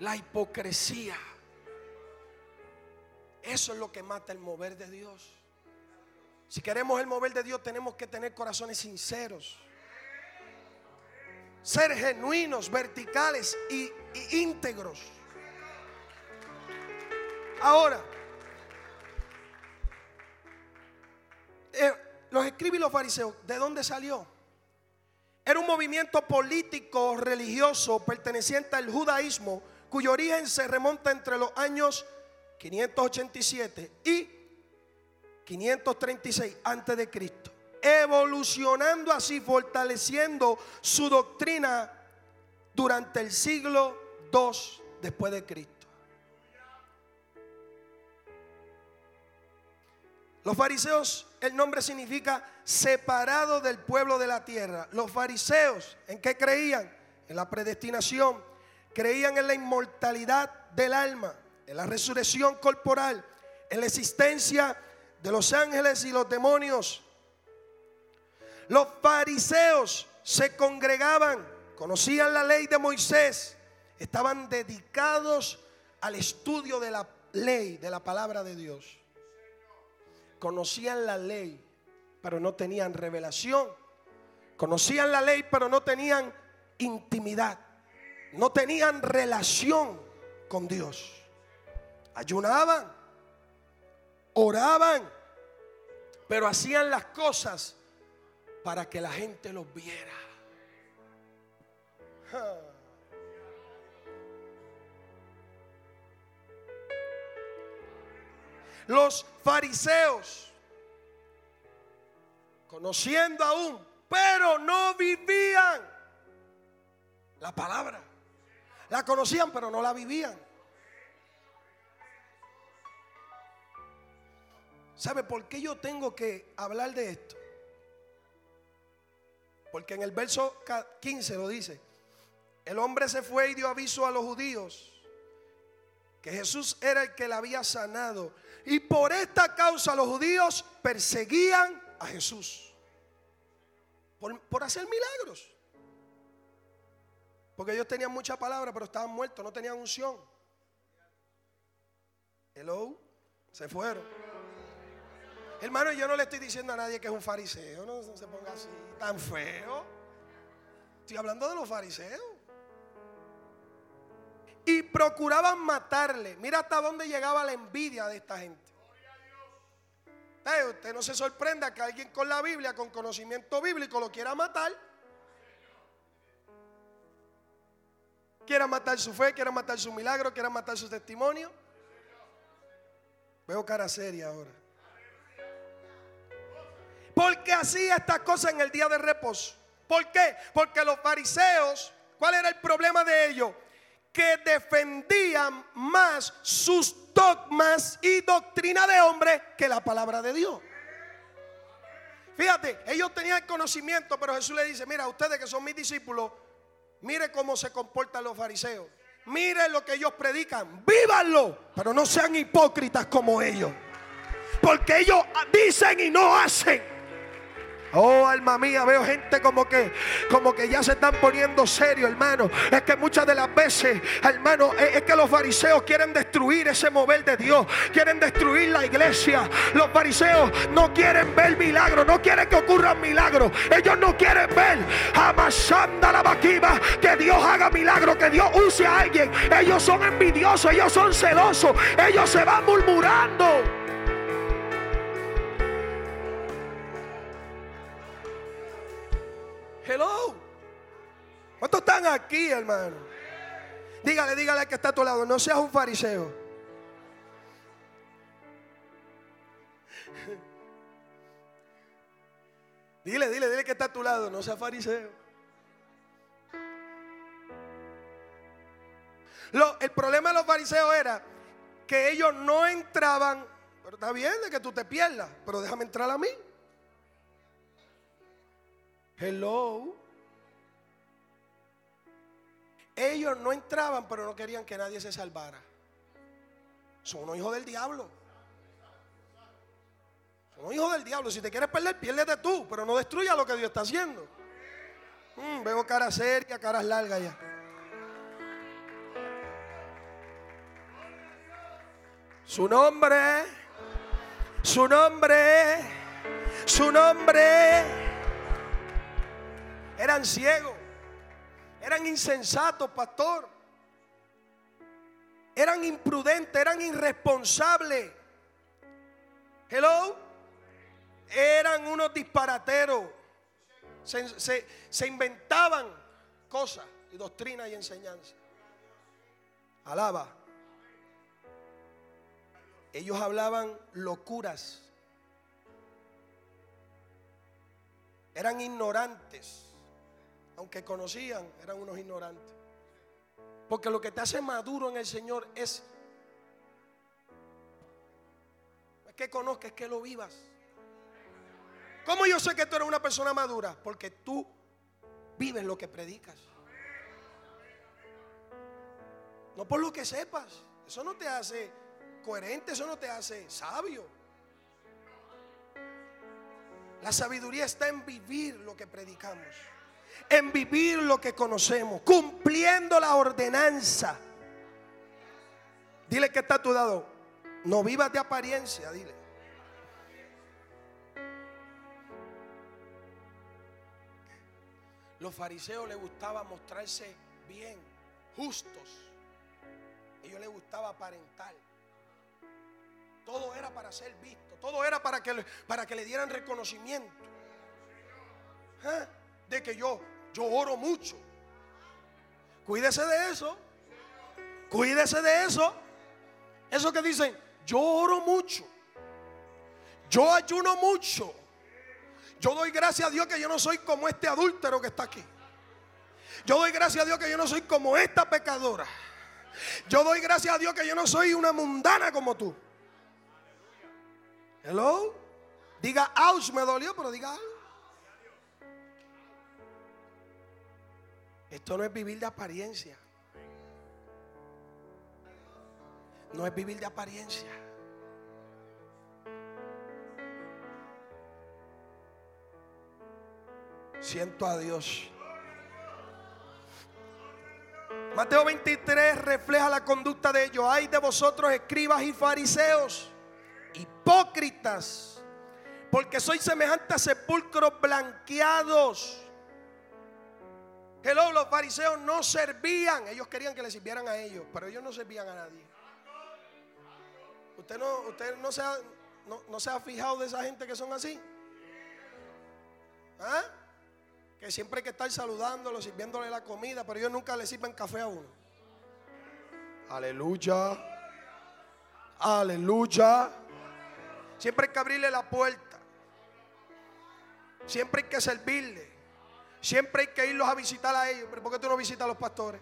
La hipocresía. Eso es lo que mata el mover de Dios. Si queremos el mover de Dios tenemos que tener corazones sinceros. Ser genuinos, verticales y, íntegros. Ahora, eh, los escribí los fariseos, ¿de dónde salió? Era un movimiento político religioso perteneciente al judaísmo cuyo origen se remonta entre los años 587 y 536 antes de Cristo, evolucionando así, fortaleciendo su doctrina durante el siglo II después de Cristo. Los fariseos, el nombre significa separado del pueblo de la tierra. Los fariseos, ¿en qué creían? En la predestinación. Creían en la inmortalidad del alma, en la resurrección corporal, en la existencia de los ángeles y los demonios. Los fariseos se congregaban, conocían la ley de Moisés, estaban dedicados al estudio de la ley, de la palabra de Dios. Conocían la ley, pero no tenían revelación. Conocían la ley, pero no tenían intimidad. No tenían relación con Dios. Ayunaban, oraban, pero hacían las cosas para que la gente los viera. Los fariseos, conociendo aún, pero no vivían la palabra. La conocían, pero no la vivían. ¿Sabe por qué yo tengo que hablar de esto? Porque en el verso 15 lo dice, el hombre se fue y dio aviso a los judíos que Jesús era el que la había sanado. Y por esta causa los judíos perseguían a Jesús. Por, por hacer milagros. Porque ellos tenían mucha palabra, pero estaban muertos, no tenían unción. Hello, se fueron. Hermano, yo no le estoy diciendo a nadie que es un fariseo, no, se ponga así, tan feo. Estoy hablando de los fariseos y procuraban matarle. Mira hasta dónde llegaba la envidia de esta gente. usted no se sorprenda que alguien con la Biblia, con conocimiento bíblico, lo quiera matar. Quiera matar su fe, quiera matar su milagro, quiera matar su testimonio. Veo cara seria ahora. Porque hacía estas cosas en el día de reposo. ¿Por qué? Porque los fariseos, ¿cuál era el problema de ellos? que defendían más sus dogmas y doctrina de hombre que la palabra de Dios. Fíjate, ellos tenían conocimiento, pero Jesús le dice, mira, ustedes que son mis discípulos, mire cómo se comportan los fariseos. Mire lo que ellos predican, vívanlo, pero no sean hipócritas como ellos. Porque ellos dicen y no hacen. Oh, alma mía, veo gente como que, como que ya se están poniendo serio, hermano. Es que muchas de las veces, hermano, es, que los fariseos quieren destruir ese mover de Dios, quieren destruir la iglesia. Los fariseos no quieren ver milagros, no quieren que ocurran milagros. Ellos no quieren ver amasando la vaquiva, que Dios haga milagros, que Dios use a alguien. Ellos son envidiosos, ellos son celosos, ellos se van murmurando. Hello. ¿Cuántos están aquí, hermano? Dígale, dígale que está a tu lado. No seas un fariseo. Dile, dile, dile que está a tu lado. No seas fariseo. el problema de los fariseos era que ellos no entraban. Pero está bien de que tú te pierdas. Pero déjame entrar a mí. Hello. Ellos no entraban, pero no querían que nadie se salvara. Son unos hijos del diablo. Son unos hijos del diablo. Si te quieres perder, piérdete tú, pero no destruya lo que Dios está haciendo. Mm, veo caras serias, caras largas ya. Su nombre, su nombre, su nombre eran ciegos, eran insensatos, pastor. Eran imprudentes, eran irresponsables. Hello. Eran unos disparateros. Se, se inventaban cosas doctrinas y enseñanzas. Alaba. Ellos hablaban locuras. Eran ignorantes aunque conocían, eran unos ignorantes. Porque lo que te hace maduro en el Señor es... es que conozcas, es que lo vivas. ¿Cómo yo sé que tú eres una persona madura? Porque tú vives lo que predicas. No por lo que sepas. Eso no te hace coherente, eso no te hace sabio. La sabiduría está en vivir lo que predicamos, en vivir lo que conocemos, cumpliendo la ordenanza. Dile que está a tu lado. No vivas de apariencia, dile. Los fariseos les gustaba mostrarse bien, justos. A ellos les gustaba aparentar. Todo era para ser visto. Todo era para que, para que le dieran reconocimiento. ¿Eh? De que yo, yo oro mucho. Cuídese de eso. Cuídese de eso. Eso que dicen, yo oro mucho. Yo ayuno mucho. Yo doy gracias a Dios que yo no soy como este adúltero que está aquí. Yo doy gracias a Dios que yo no soy como esta pecadora. Yo doy gracias a Dios que yo no soy una mundana como tú. Hello. Diga, ouch, me dolió, pero diga. Esto no es vivir de apariencia. No es vivir de apariencia. Siento a Dios. Mateo 23 refleja la conducta de ellos. Hay de vosotros escribas y fariseos, hipócritas, porque sois semejantes a sepulcros blanqueados. Hello, los fariseos no servían. Ellos querían que le sirvieran a ellos, pero ellos no servían a nadie. ¿Usted no, usted no, se, ha, no, no se ha fijado de esa gente que son así? ¿Ah? que siempre hay que estar saludándolo, sirviéndole la comida, pero ellos nunca le sirven café a uno. Aleluya. Aleluya. Siempre hay que abrirle la puerta. Siempre hay que servirle. Siempre hay que irlos a visitar a ellos. ¿Pero por qué tú no visitas a los pastores?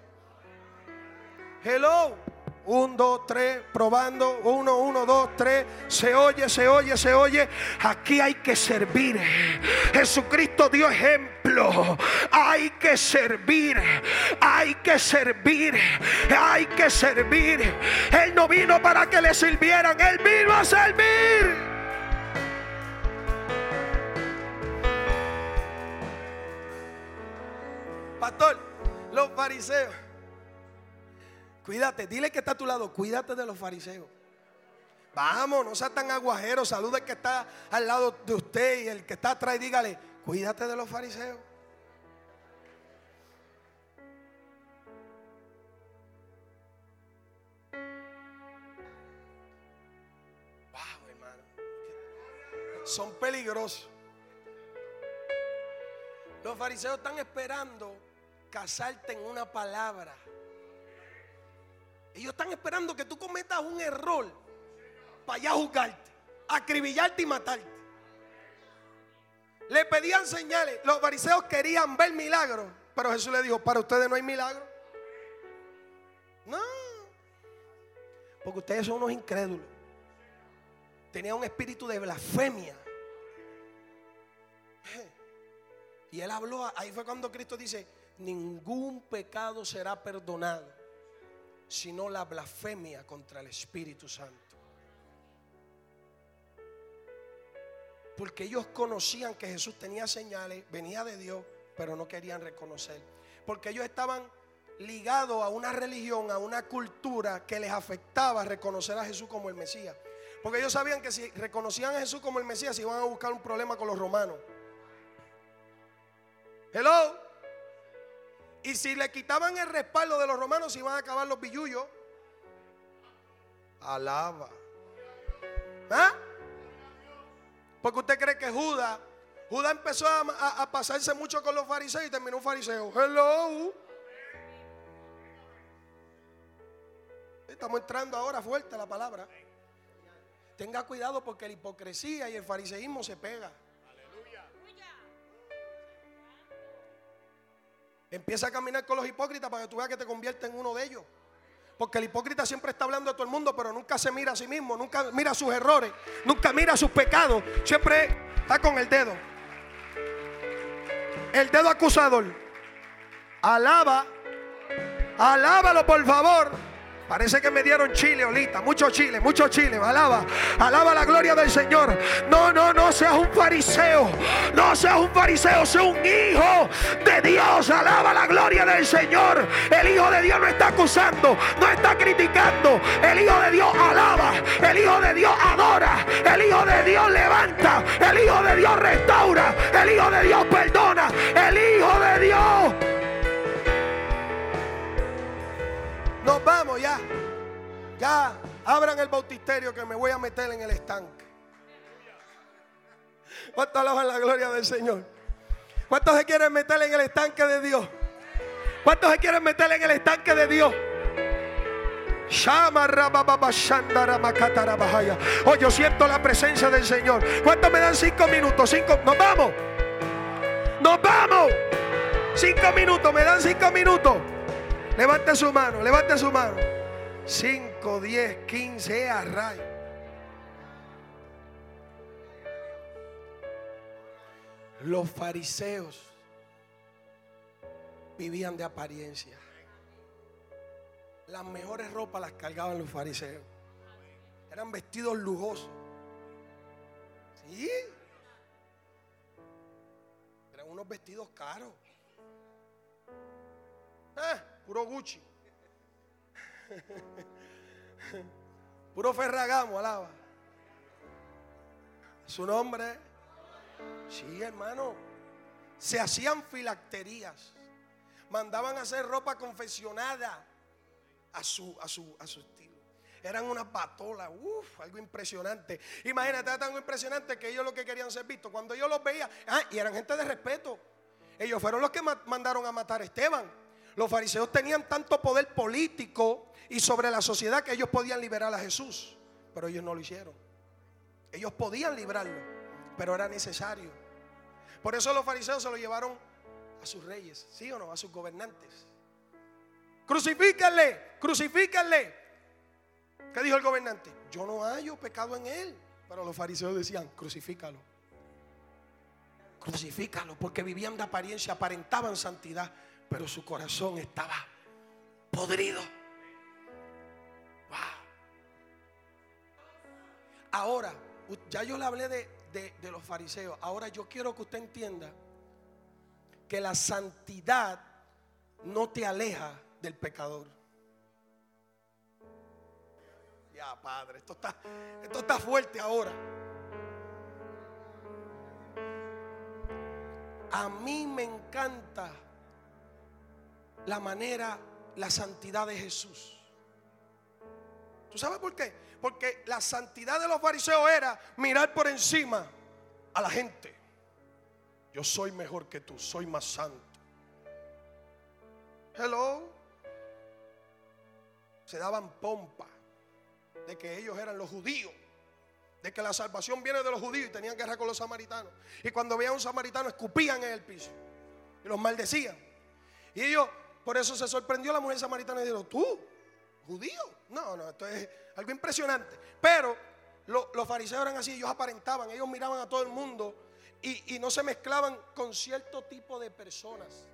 Hello. Un, dos, tres, probando. Uno, uno, dos, tres. Se oye, se oye, se oye. Aquí hay que servir. Jesucristo dio ejemplo. Hay que servir. Hay que servir. Hay que servir. Él no vino para que le sirvieran. Él vino a servir. Pastor, los fariseos Cuídate, dile que está a tu lado, cuídate de los fariseos. Vamos, no sea tan aguajero, saluda el que está al lado de usted y el que está atrás, dígale, cuídate de los fariseos. Wow, hermano. Son peligrosos. Los fariseos están esperando casarte en una palabra. Ellos están esperando que tú cometas un error para allá juzgarte, acribillarte y matarte. Le pedían señales. Los fariseos querían ver milagros. Pero Jesús le dijo, para ustedes no hay milagro. No. Porque ustedes son unos incrédulos. Tenía un espíritu de blasfemia. Y él habló, ahí fue cuando Cristo dice, ningún pecado será perdonado sino la blasfemia contra el Espíritu Santo. Porque ellos conocían que Jesús tenía señales, venía de Dios, pero no querían reconocer. Porque ellos estaban ligados a una religión, a una cultura que les afectaba reconocer a Jesús como el Mesías. Porque ellos sabían que si reconocían a Jesús como el Mesías, iban a buscar un problema con los romanos. Hello. Y si le quitaban el respaldo de los romanos, iban a acabar los billullos. Alaba. ¿Ah? Porque usted cree que Judas, Judas empezó a, pasarse mucho con los fariseos y terminó un fariseo. Hello. Estamos entrando ahora fuerte a la palabra. Tenga cuidado porque la hipocresía y el fariseísmo se pega. Empieza a caminar con los hipócritas para que tú veas que te conviertes en uno de ellos. Porque el hipócrita siempre está hablando a todo el mundo, pero nunca se mira a sí mismo, nunca mira sus errores, nunca mira sus pecados. Siempre está con el dedo. El dedo acusador. Alaba. Alábalo, por favor. Parece que me dieron chile, Olita. Mucho chile, mucho chile. Alaba, alaba la gloria del Señor. No, no, no seas un fariseo. No seas un fariseo, sea un hijo de Dios. Alaba la gloria del Señor. El hijo de Dios no está acusando, no está criticando. El hijo de Dios alaba. El hijo de Dios adora. El hijo de Dios levanta. El hijo de Dios restaura. El hijo de Dios perdona. El hijo de Dios Nos vamos ya. Ya, abran el bautisterio que me voy a meter en el estanque. ¿Cuántos alaban la gloria del Señor? ¿Cuántos se quieren meter en el estanque de Dios? ¿Cuántos se quieren meter en el estanque de Dios? Oh, yo siento la presencia del Señor. ¿Cuántos me dan cinco minutos? Cinco. Nos vamos. Nos vamos. Cinco minutos. Me dan cinco minutos. Levante su mano, levante su mano. 5, 10, 15, a rayo. Los fariseos vivían de apariencia. Las mejores ropas las cargaban los fariseos. Eran vestidos lujosos. Sí. Eran unos vestidos caros. ¿Eh? Puro Gucci. Puro Ferragamo, alaba. Su nombre. Sí, hermano. Se hacían filacterías. Mandaban a hacer ropa confeccionada a su, a su, a su estilo. Eran unas batolas, uff, algo impresionante. Imagínate, era tan impresionante que ellos lo que querían ser vistos. Cuando yo los veía, ah, y eran gente de respeto. Ellos fueron los que mandaron a matar a Esteban. Los fariseos tenían tanto poder político y sobre la sociedad que ellos podían liberar a Jesús, pero ellos no lo hicieron. Ellos podían librarlo, pero era necesario. Por eso los fariseos se lo llevaron a sus reyes, ¿sí o no? A sus gobernantes. Crucifíquenle, crucifíquenle. ¿Qué dijo el gobernante? Yo no hallo pecado en él. Pero los fariseos decían, crucifícalo. Crucifícalo, porque vivían de apariencia, aparentaban santidad, pero su corazón estaba podrido. Ahora, ya yo le hablé de, de los fariseos. Ahora yo quiero que usted entienda que la santidad no te aleja del pecador. Ya, Padre, esto está, esto está fuerte ahora. A mí me encanta la manera, la santidad de Jesús. ¿Tú sabes por qué? Porque la santidad de los fariseos era mirar por encima a la gente. Yo soy mejor que tú, soy más santo. Hello. Se daban pompa de que ellos eran los judíos, de que la salvación viene de los judíos y tenían guerra con los samaritanos. Y cuando veían a un samaritano escupían en el piso y los maldecían. Y ellos por eso se sorprendió la mujer samaritana y dijo, ¿tú? ¿Judío? No, no, esto es algo impresionante. Pero los fariseos eran así, ellos aparentaban, ellos miraban a todo el mundo y, no se mezclaban con cierto tipo de personas.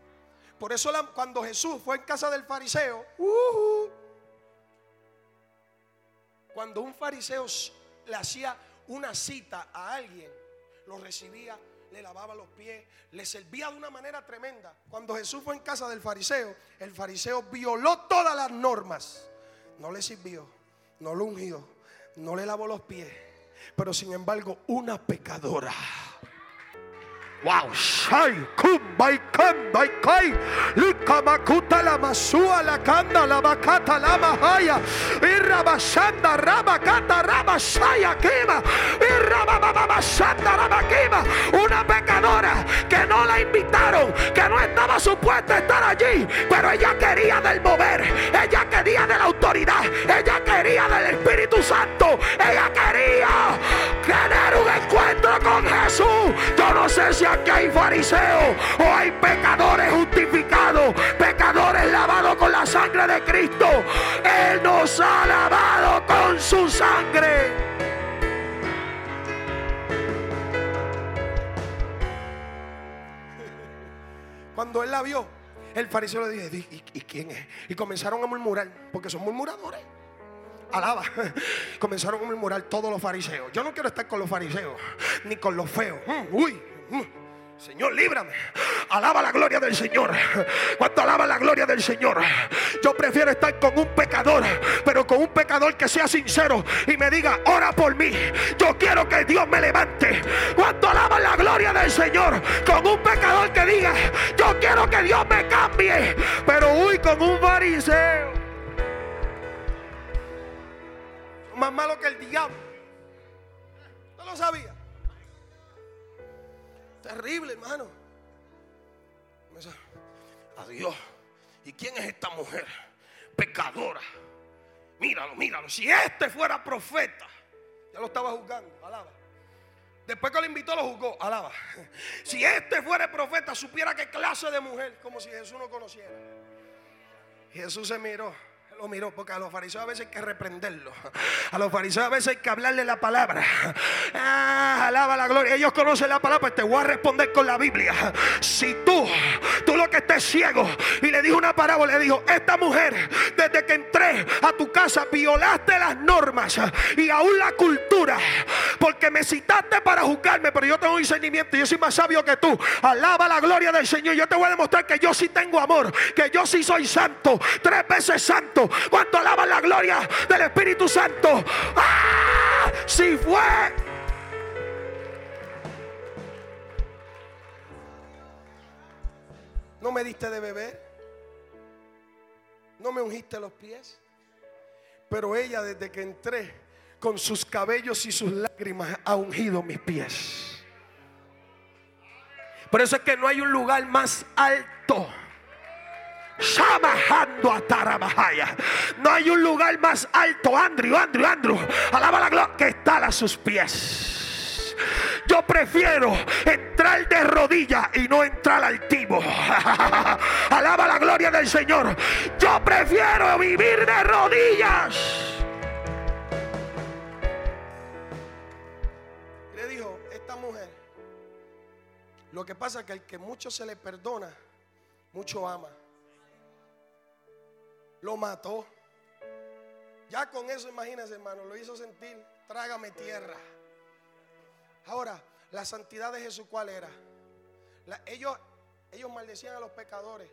Por eso cuando Jesús fue en casa del fariseo, uh, cuando un fariseo le hacía una cita a alguien, lo recibía le lavaba los pies, le servía de una manera tremenda. Cuando Jesús fue en casa del fariseo, el fariseo violó todas las normas. No le sirvió, no lo ungió, no le lavó los pies, pero sin embargo una pecadora Wow, shai, kum, bai, kam, bai, kai, lika makuta la masua, la kanda, la bakata, la mahaya, irrabashanda, rabakata, rabashaya, kima, irrabababashanda, rabakima, una pecadora que no la invitaron, que no estaba supuesta estar allí, pero ella quería del mover, ella quería de la ella quería del Espíritu Santo, ella quería tener un encuentro con Jesús. Yo no sé si aquí hay fariseos o hay pecadores justificados, pecadores lavados con la sangre de Cristo. Él nos ha lavado con su sangre. Cuando él la vio, el fariseo le dijo, ¿y, quién es? Y comenzaron a murmurar, porque son murmuradores. Alaba. Comenzaron a murmurar todos los fariseos. Yo no quiero estar con los fariseos, ni con los feos. Mm, uy. Mm. Señor, líbrame. Alaba la gloria del Señor. Cuando alaba la gloria del Señor, yo prefiero estar con un pecador, pero con un pecador que sea sincero y me diga, ora por mí. Yo quiero que Dios me levante. Cuando alaba la gloria del Señor, con un pecador que diga, yo quiero que Dios me cambie, pero uy, con un fariseo. Más malo que el diablo. ¿No lo sabía? Terrible, hermano. Adiós. ¿Y quién es esta mujer? Pecadora. Míralo, míralo. Si este fuera profeta, ya lo estaba juzgando. Alaba. Después que lo invitó, lo juzgó. Alaba. Si este fuera profeta, supiera qué clase de mujer, como si Jesús no conociera. Jesús se miró lo miró, porque a los fariseos a veces hay que reprenderlo. A los fariseos a veces hay que hablarle la palabra. Ah, alaba la gloria. Ellos conocen la palabra, pues te voy a responder con la Biblia. Si tú, que estés ciego, y le dijo una parábola, le dijo, esta mujer, desde que entré a tu casa, violaste las normas y aún la cultura, porque me citaste para juzgarme, pero yo tengo discernimiento, yo soy más sabio que tú. Alaba la gloria del Señor. Yo te voy a demostrar que yo sí tengo amor, que yo sí soy santo, tres veces santo cuando alaban la gloria del Espíritu Santo. ¡Ah! Si fue. No me diste de beber. No me ungiste los pies. Pero ella desde que entré con sus cabellos y sus lágrimas ha ungido mis pies. Por eso es que no hay un lugar más alto a No hay un lugar más alto, Andrew, Andrew, Andrew. Alaba la gloria que está a sus pies. Yo prefiero entrar de rodillas y no entrar altivo. Alaba la gloria del Señor. Yo prefiero vivir de rodillas. Le dijo esta mujer, lo que pasa es que el que mucho se le perdona, mucho ama lo mató. Ya con eso, imagínense, hermano, lo hizo sentir, trágame tierra. Ahora, la santidad de Jesús, ¿cuál era? ellos, ellos maldecían a los pecadores.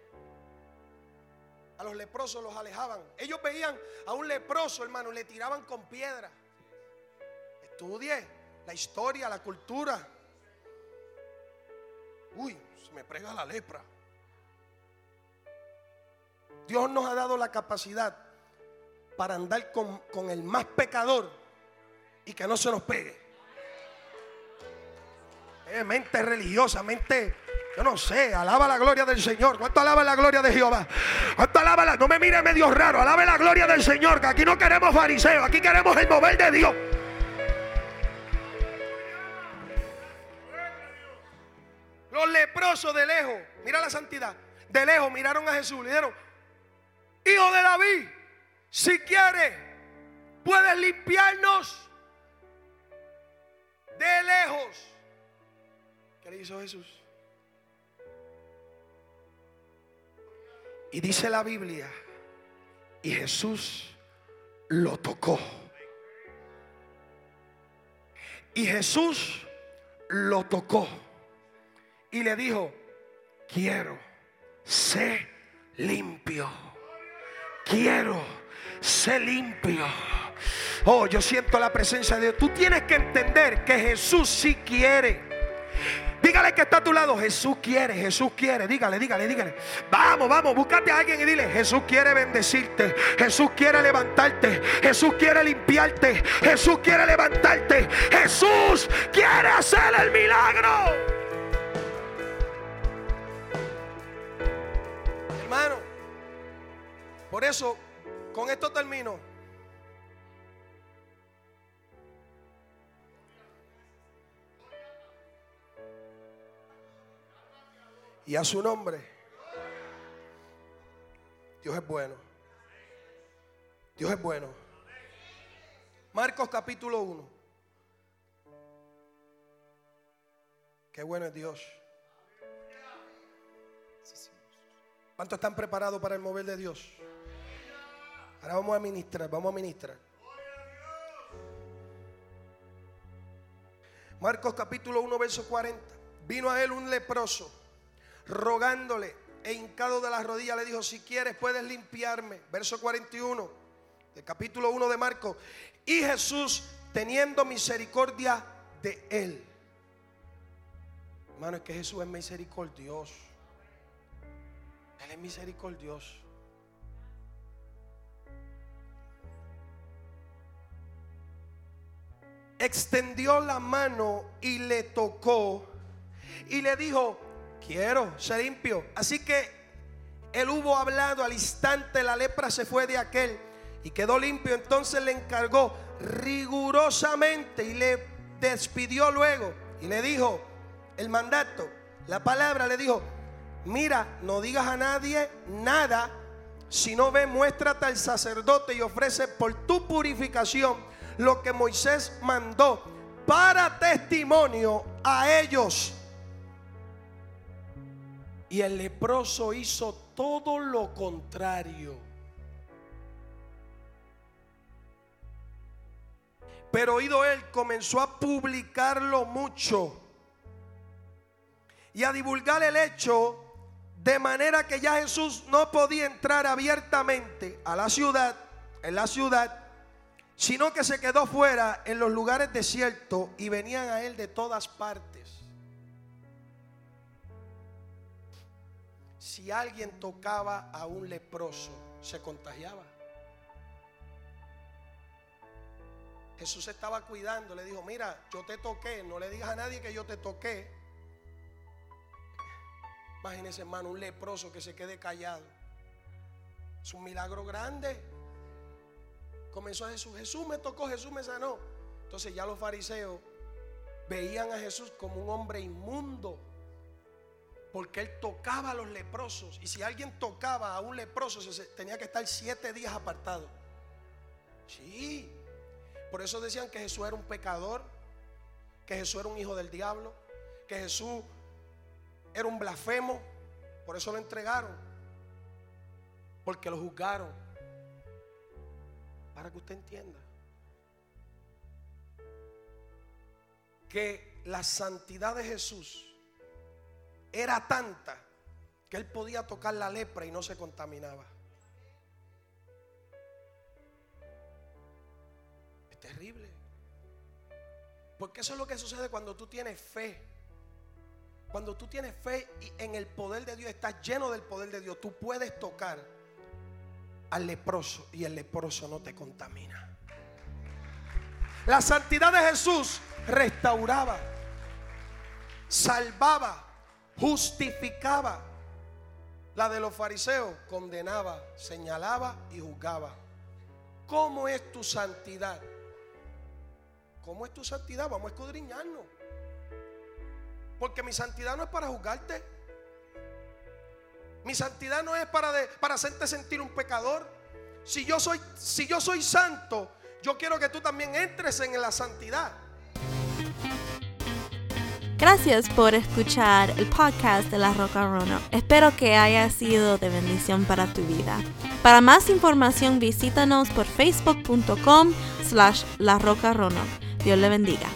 A los leprosos los alejaban. Ellos veían a un leproso, hermano, le tiraban con piedra. Estudie la historia, la cultura. Uy, se me prega la lepra. Dios nos ha dado la capacidad para andar con, el más pecador y que no se nos pegue. Eh, mente religiosa, mente, yo no sé, alaba la gloria del Señor. ¿Cuánto alaba la gloria de Jehová? ¿Cuánto alaba la? No me mire medio raro, alabe la gloria del Señor, que aquí no queremos fariseos, aquí queremos el mover de Dios. Los leprosos de lejos, mira la santidad, de lejos miraron a Jesús, le dijeron, hijo de David, si quieres, puedes limpiarnos de lejos. ¿Qué le hizo Jesús? Y dice la Biblia, y Jesús lo tocó. Y Jesús lo tocó. Y le dijo, quiero, sé limpio quiero ser limpio. Oh, yo siento la presencia de Dios. Tú tienes que entender que Jesús sí quiere. Dígale que está a tu lado. Jesús quiere, Jesús quiere. Dígale, dígale, dígale. Vamos, vamos, búscate a alguien y dile: Jesús quiere bendecirte. Jesús quiere levantarte. Jesús quiere limpiarte. Jesús quiere levantarte. Jesús quiere hacer el milagro. Hermano, por eso, con esto termino. Y a su nombre, Dios es bueno. Dios es bueno. Marcos capítulo 1. Qué bueno es Dios. ¿Cuántos están preparados para el mover de Dios? Ahora vamos a ministrar, vamos a ministrar. Marcos capítulo 1, verso 40. Vino a él un leproso, rogándole e hincado de las rodillas, le dijo, si quieres puedes limpiarme. Verso 41 del capítulo 1 de Marcos. Y Jesús, teniendo misericordia de él. Hermano, es que Jesús es misericordioso. Él es misericordioso. Extendió la mano y le tocó y le dijo, quiero ser limpio. Así que él hubo hablado al instante, la lepra se fue de aquel y quedó limpio. Entonces le encargó rigurosamente y le despidió luego y le dijo el mandato, la palabra le dijo, mira, no digas a nadie nada, si no ve, muéstrate al sacerdote y ofrece por tu purificación lo que Moisés mandó para testimonio a ellos. Y el leproso hizo todo lo contrario. Pero oído él, comenzó a publicarlo mucho y a divulgar el hecho de manera que ya Jesús no podía entrar abiertamente a la ciudad, en la ciudad, sino que se quedó fuera en los lugares desiertos y venían a él de todas partes. Si alguien tocaba a un leproso, se contagiaba. Jesús estaba cuidando, le dijo, mira, yo te toqué, no le digas a nadie que yo te toqué Imagínese, hermano, un leproso que se quede callado. Es un milagro grande. Comenzó a Jesús. Jesús me tocó, Jesús me sanó. Entonces ya los fariseos veían a Jesús como un hombre inmundo. Porque él tocaba a los leprosos. Y si alguien tocaba a un leproso, tenía que estar siete días apartado. Sí. Por eso decían que Jesús era un pecador. Que Jesús era un hijo del diablo. Que Jesús era un blasfemo, por eso lo entregaron, porque lo juzgaron. Para que usted entienda que la santidad de Jesús era tanta que él podía tocar la lepra y no se contaminaba. Es terrible. Porque eso es lo que sucede cuando tú tienes fe. Cuando tú tienes fe en el poder de Dios, estás lleno del poder de Dios, tú puedes tocar al leproso y el leproso no te contamina. La santidad de Jesús restauraba, salvaba, justificaba. La de los fariseos condenaba, señalaba y juzgaba. ¿Cómo es tu santidad? ¿Cómo es tu santidad? Vamos a escudriñarnos. Porque mi santidad no es para juzgarte. Mi santidad no es para, para hacerte sentir un pecador. Si yo, soy, si yo soy santo, yo quiero que tú también entres en la santidad. Gracias por escuchar el podcast de La Roca Rono. Espero que haya sido de bendición para tu vida. Para más información visítanos por facebook.com slash La Roca Rono. Dios le bendiga.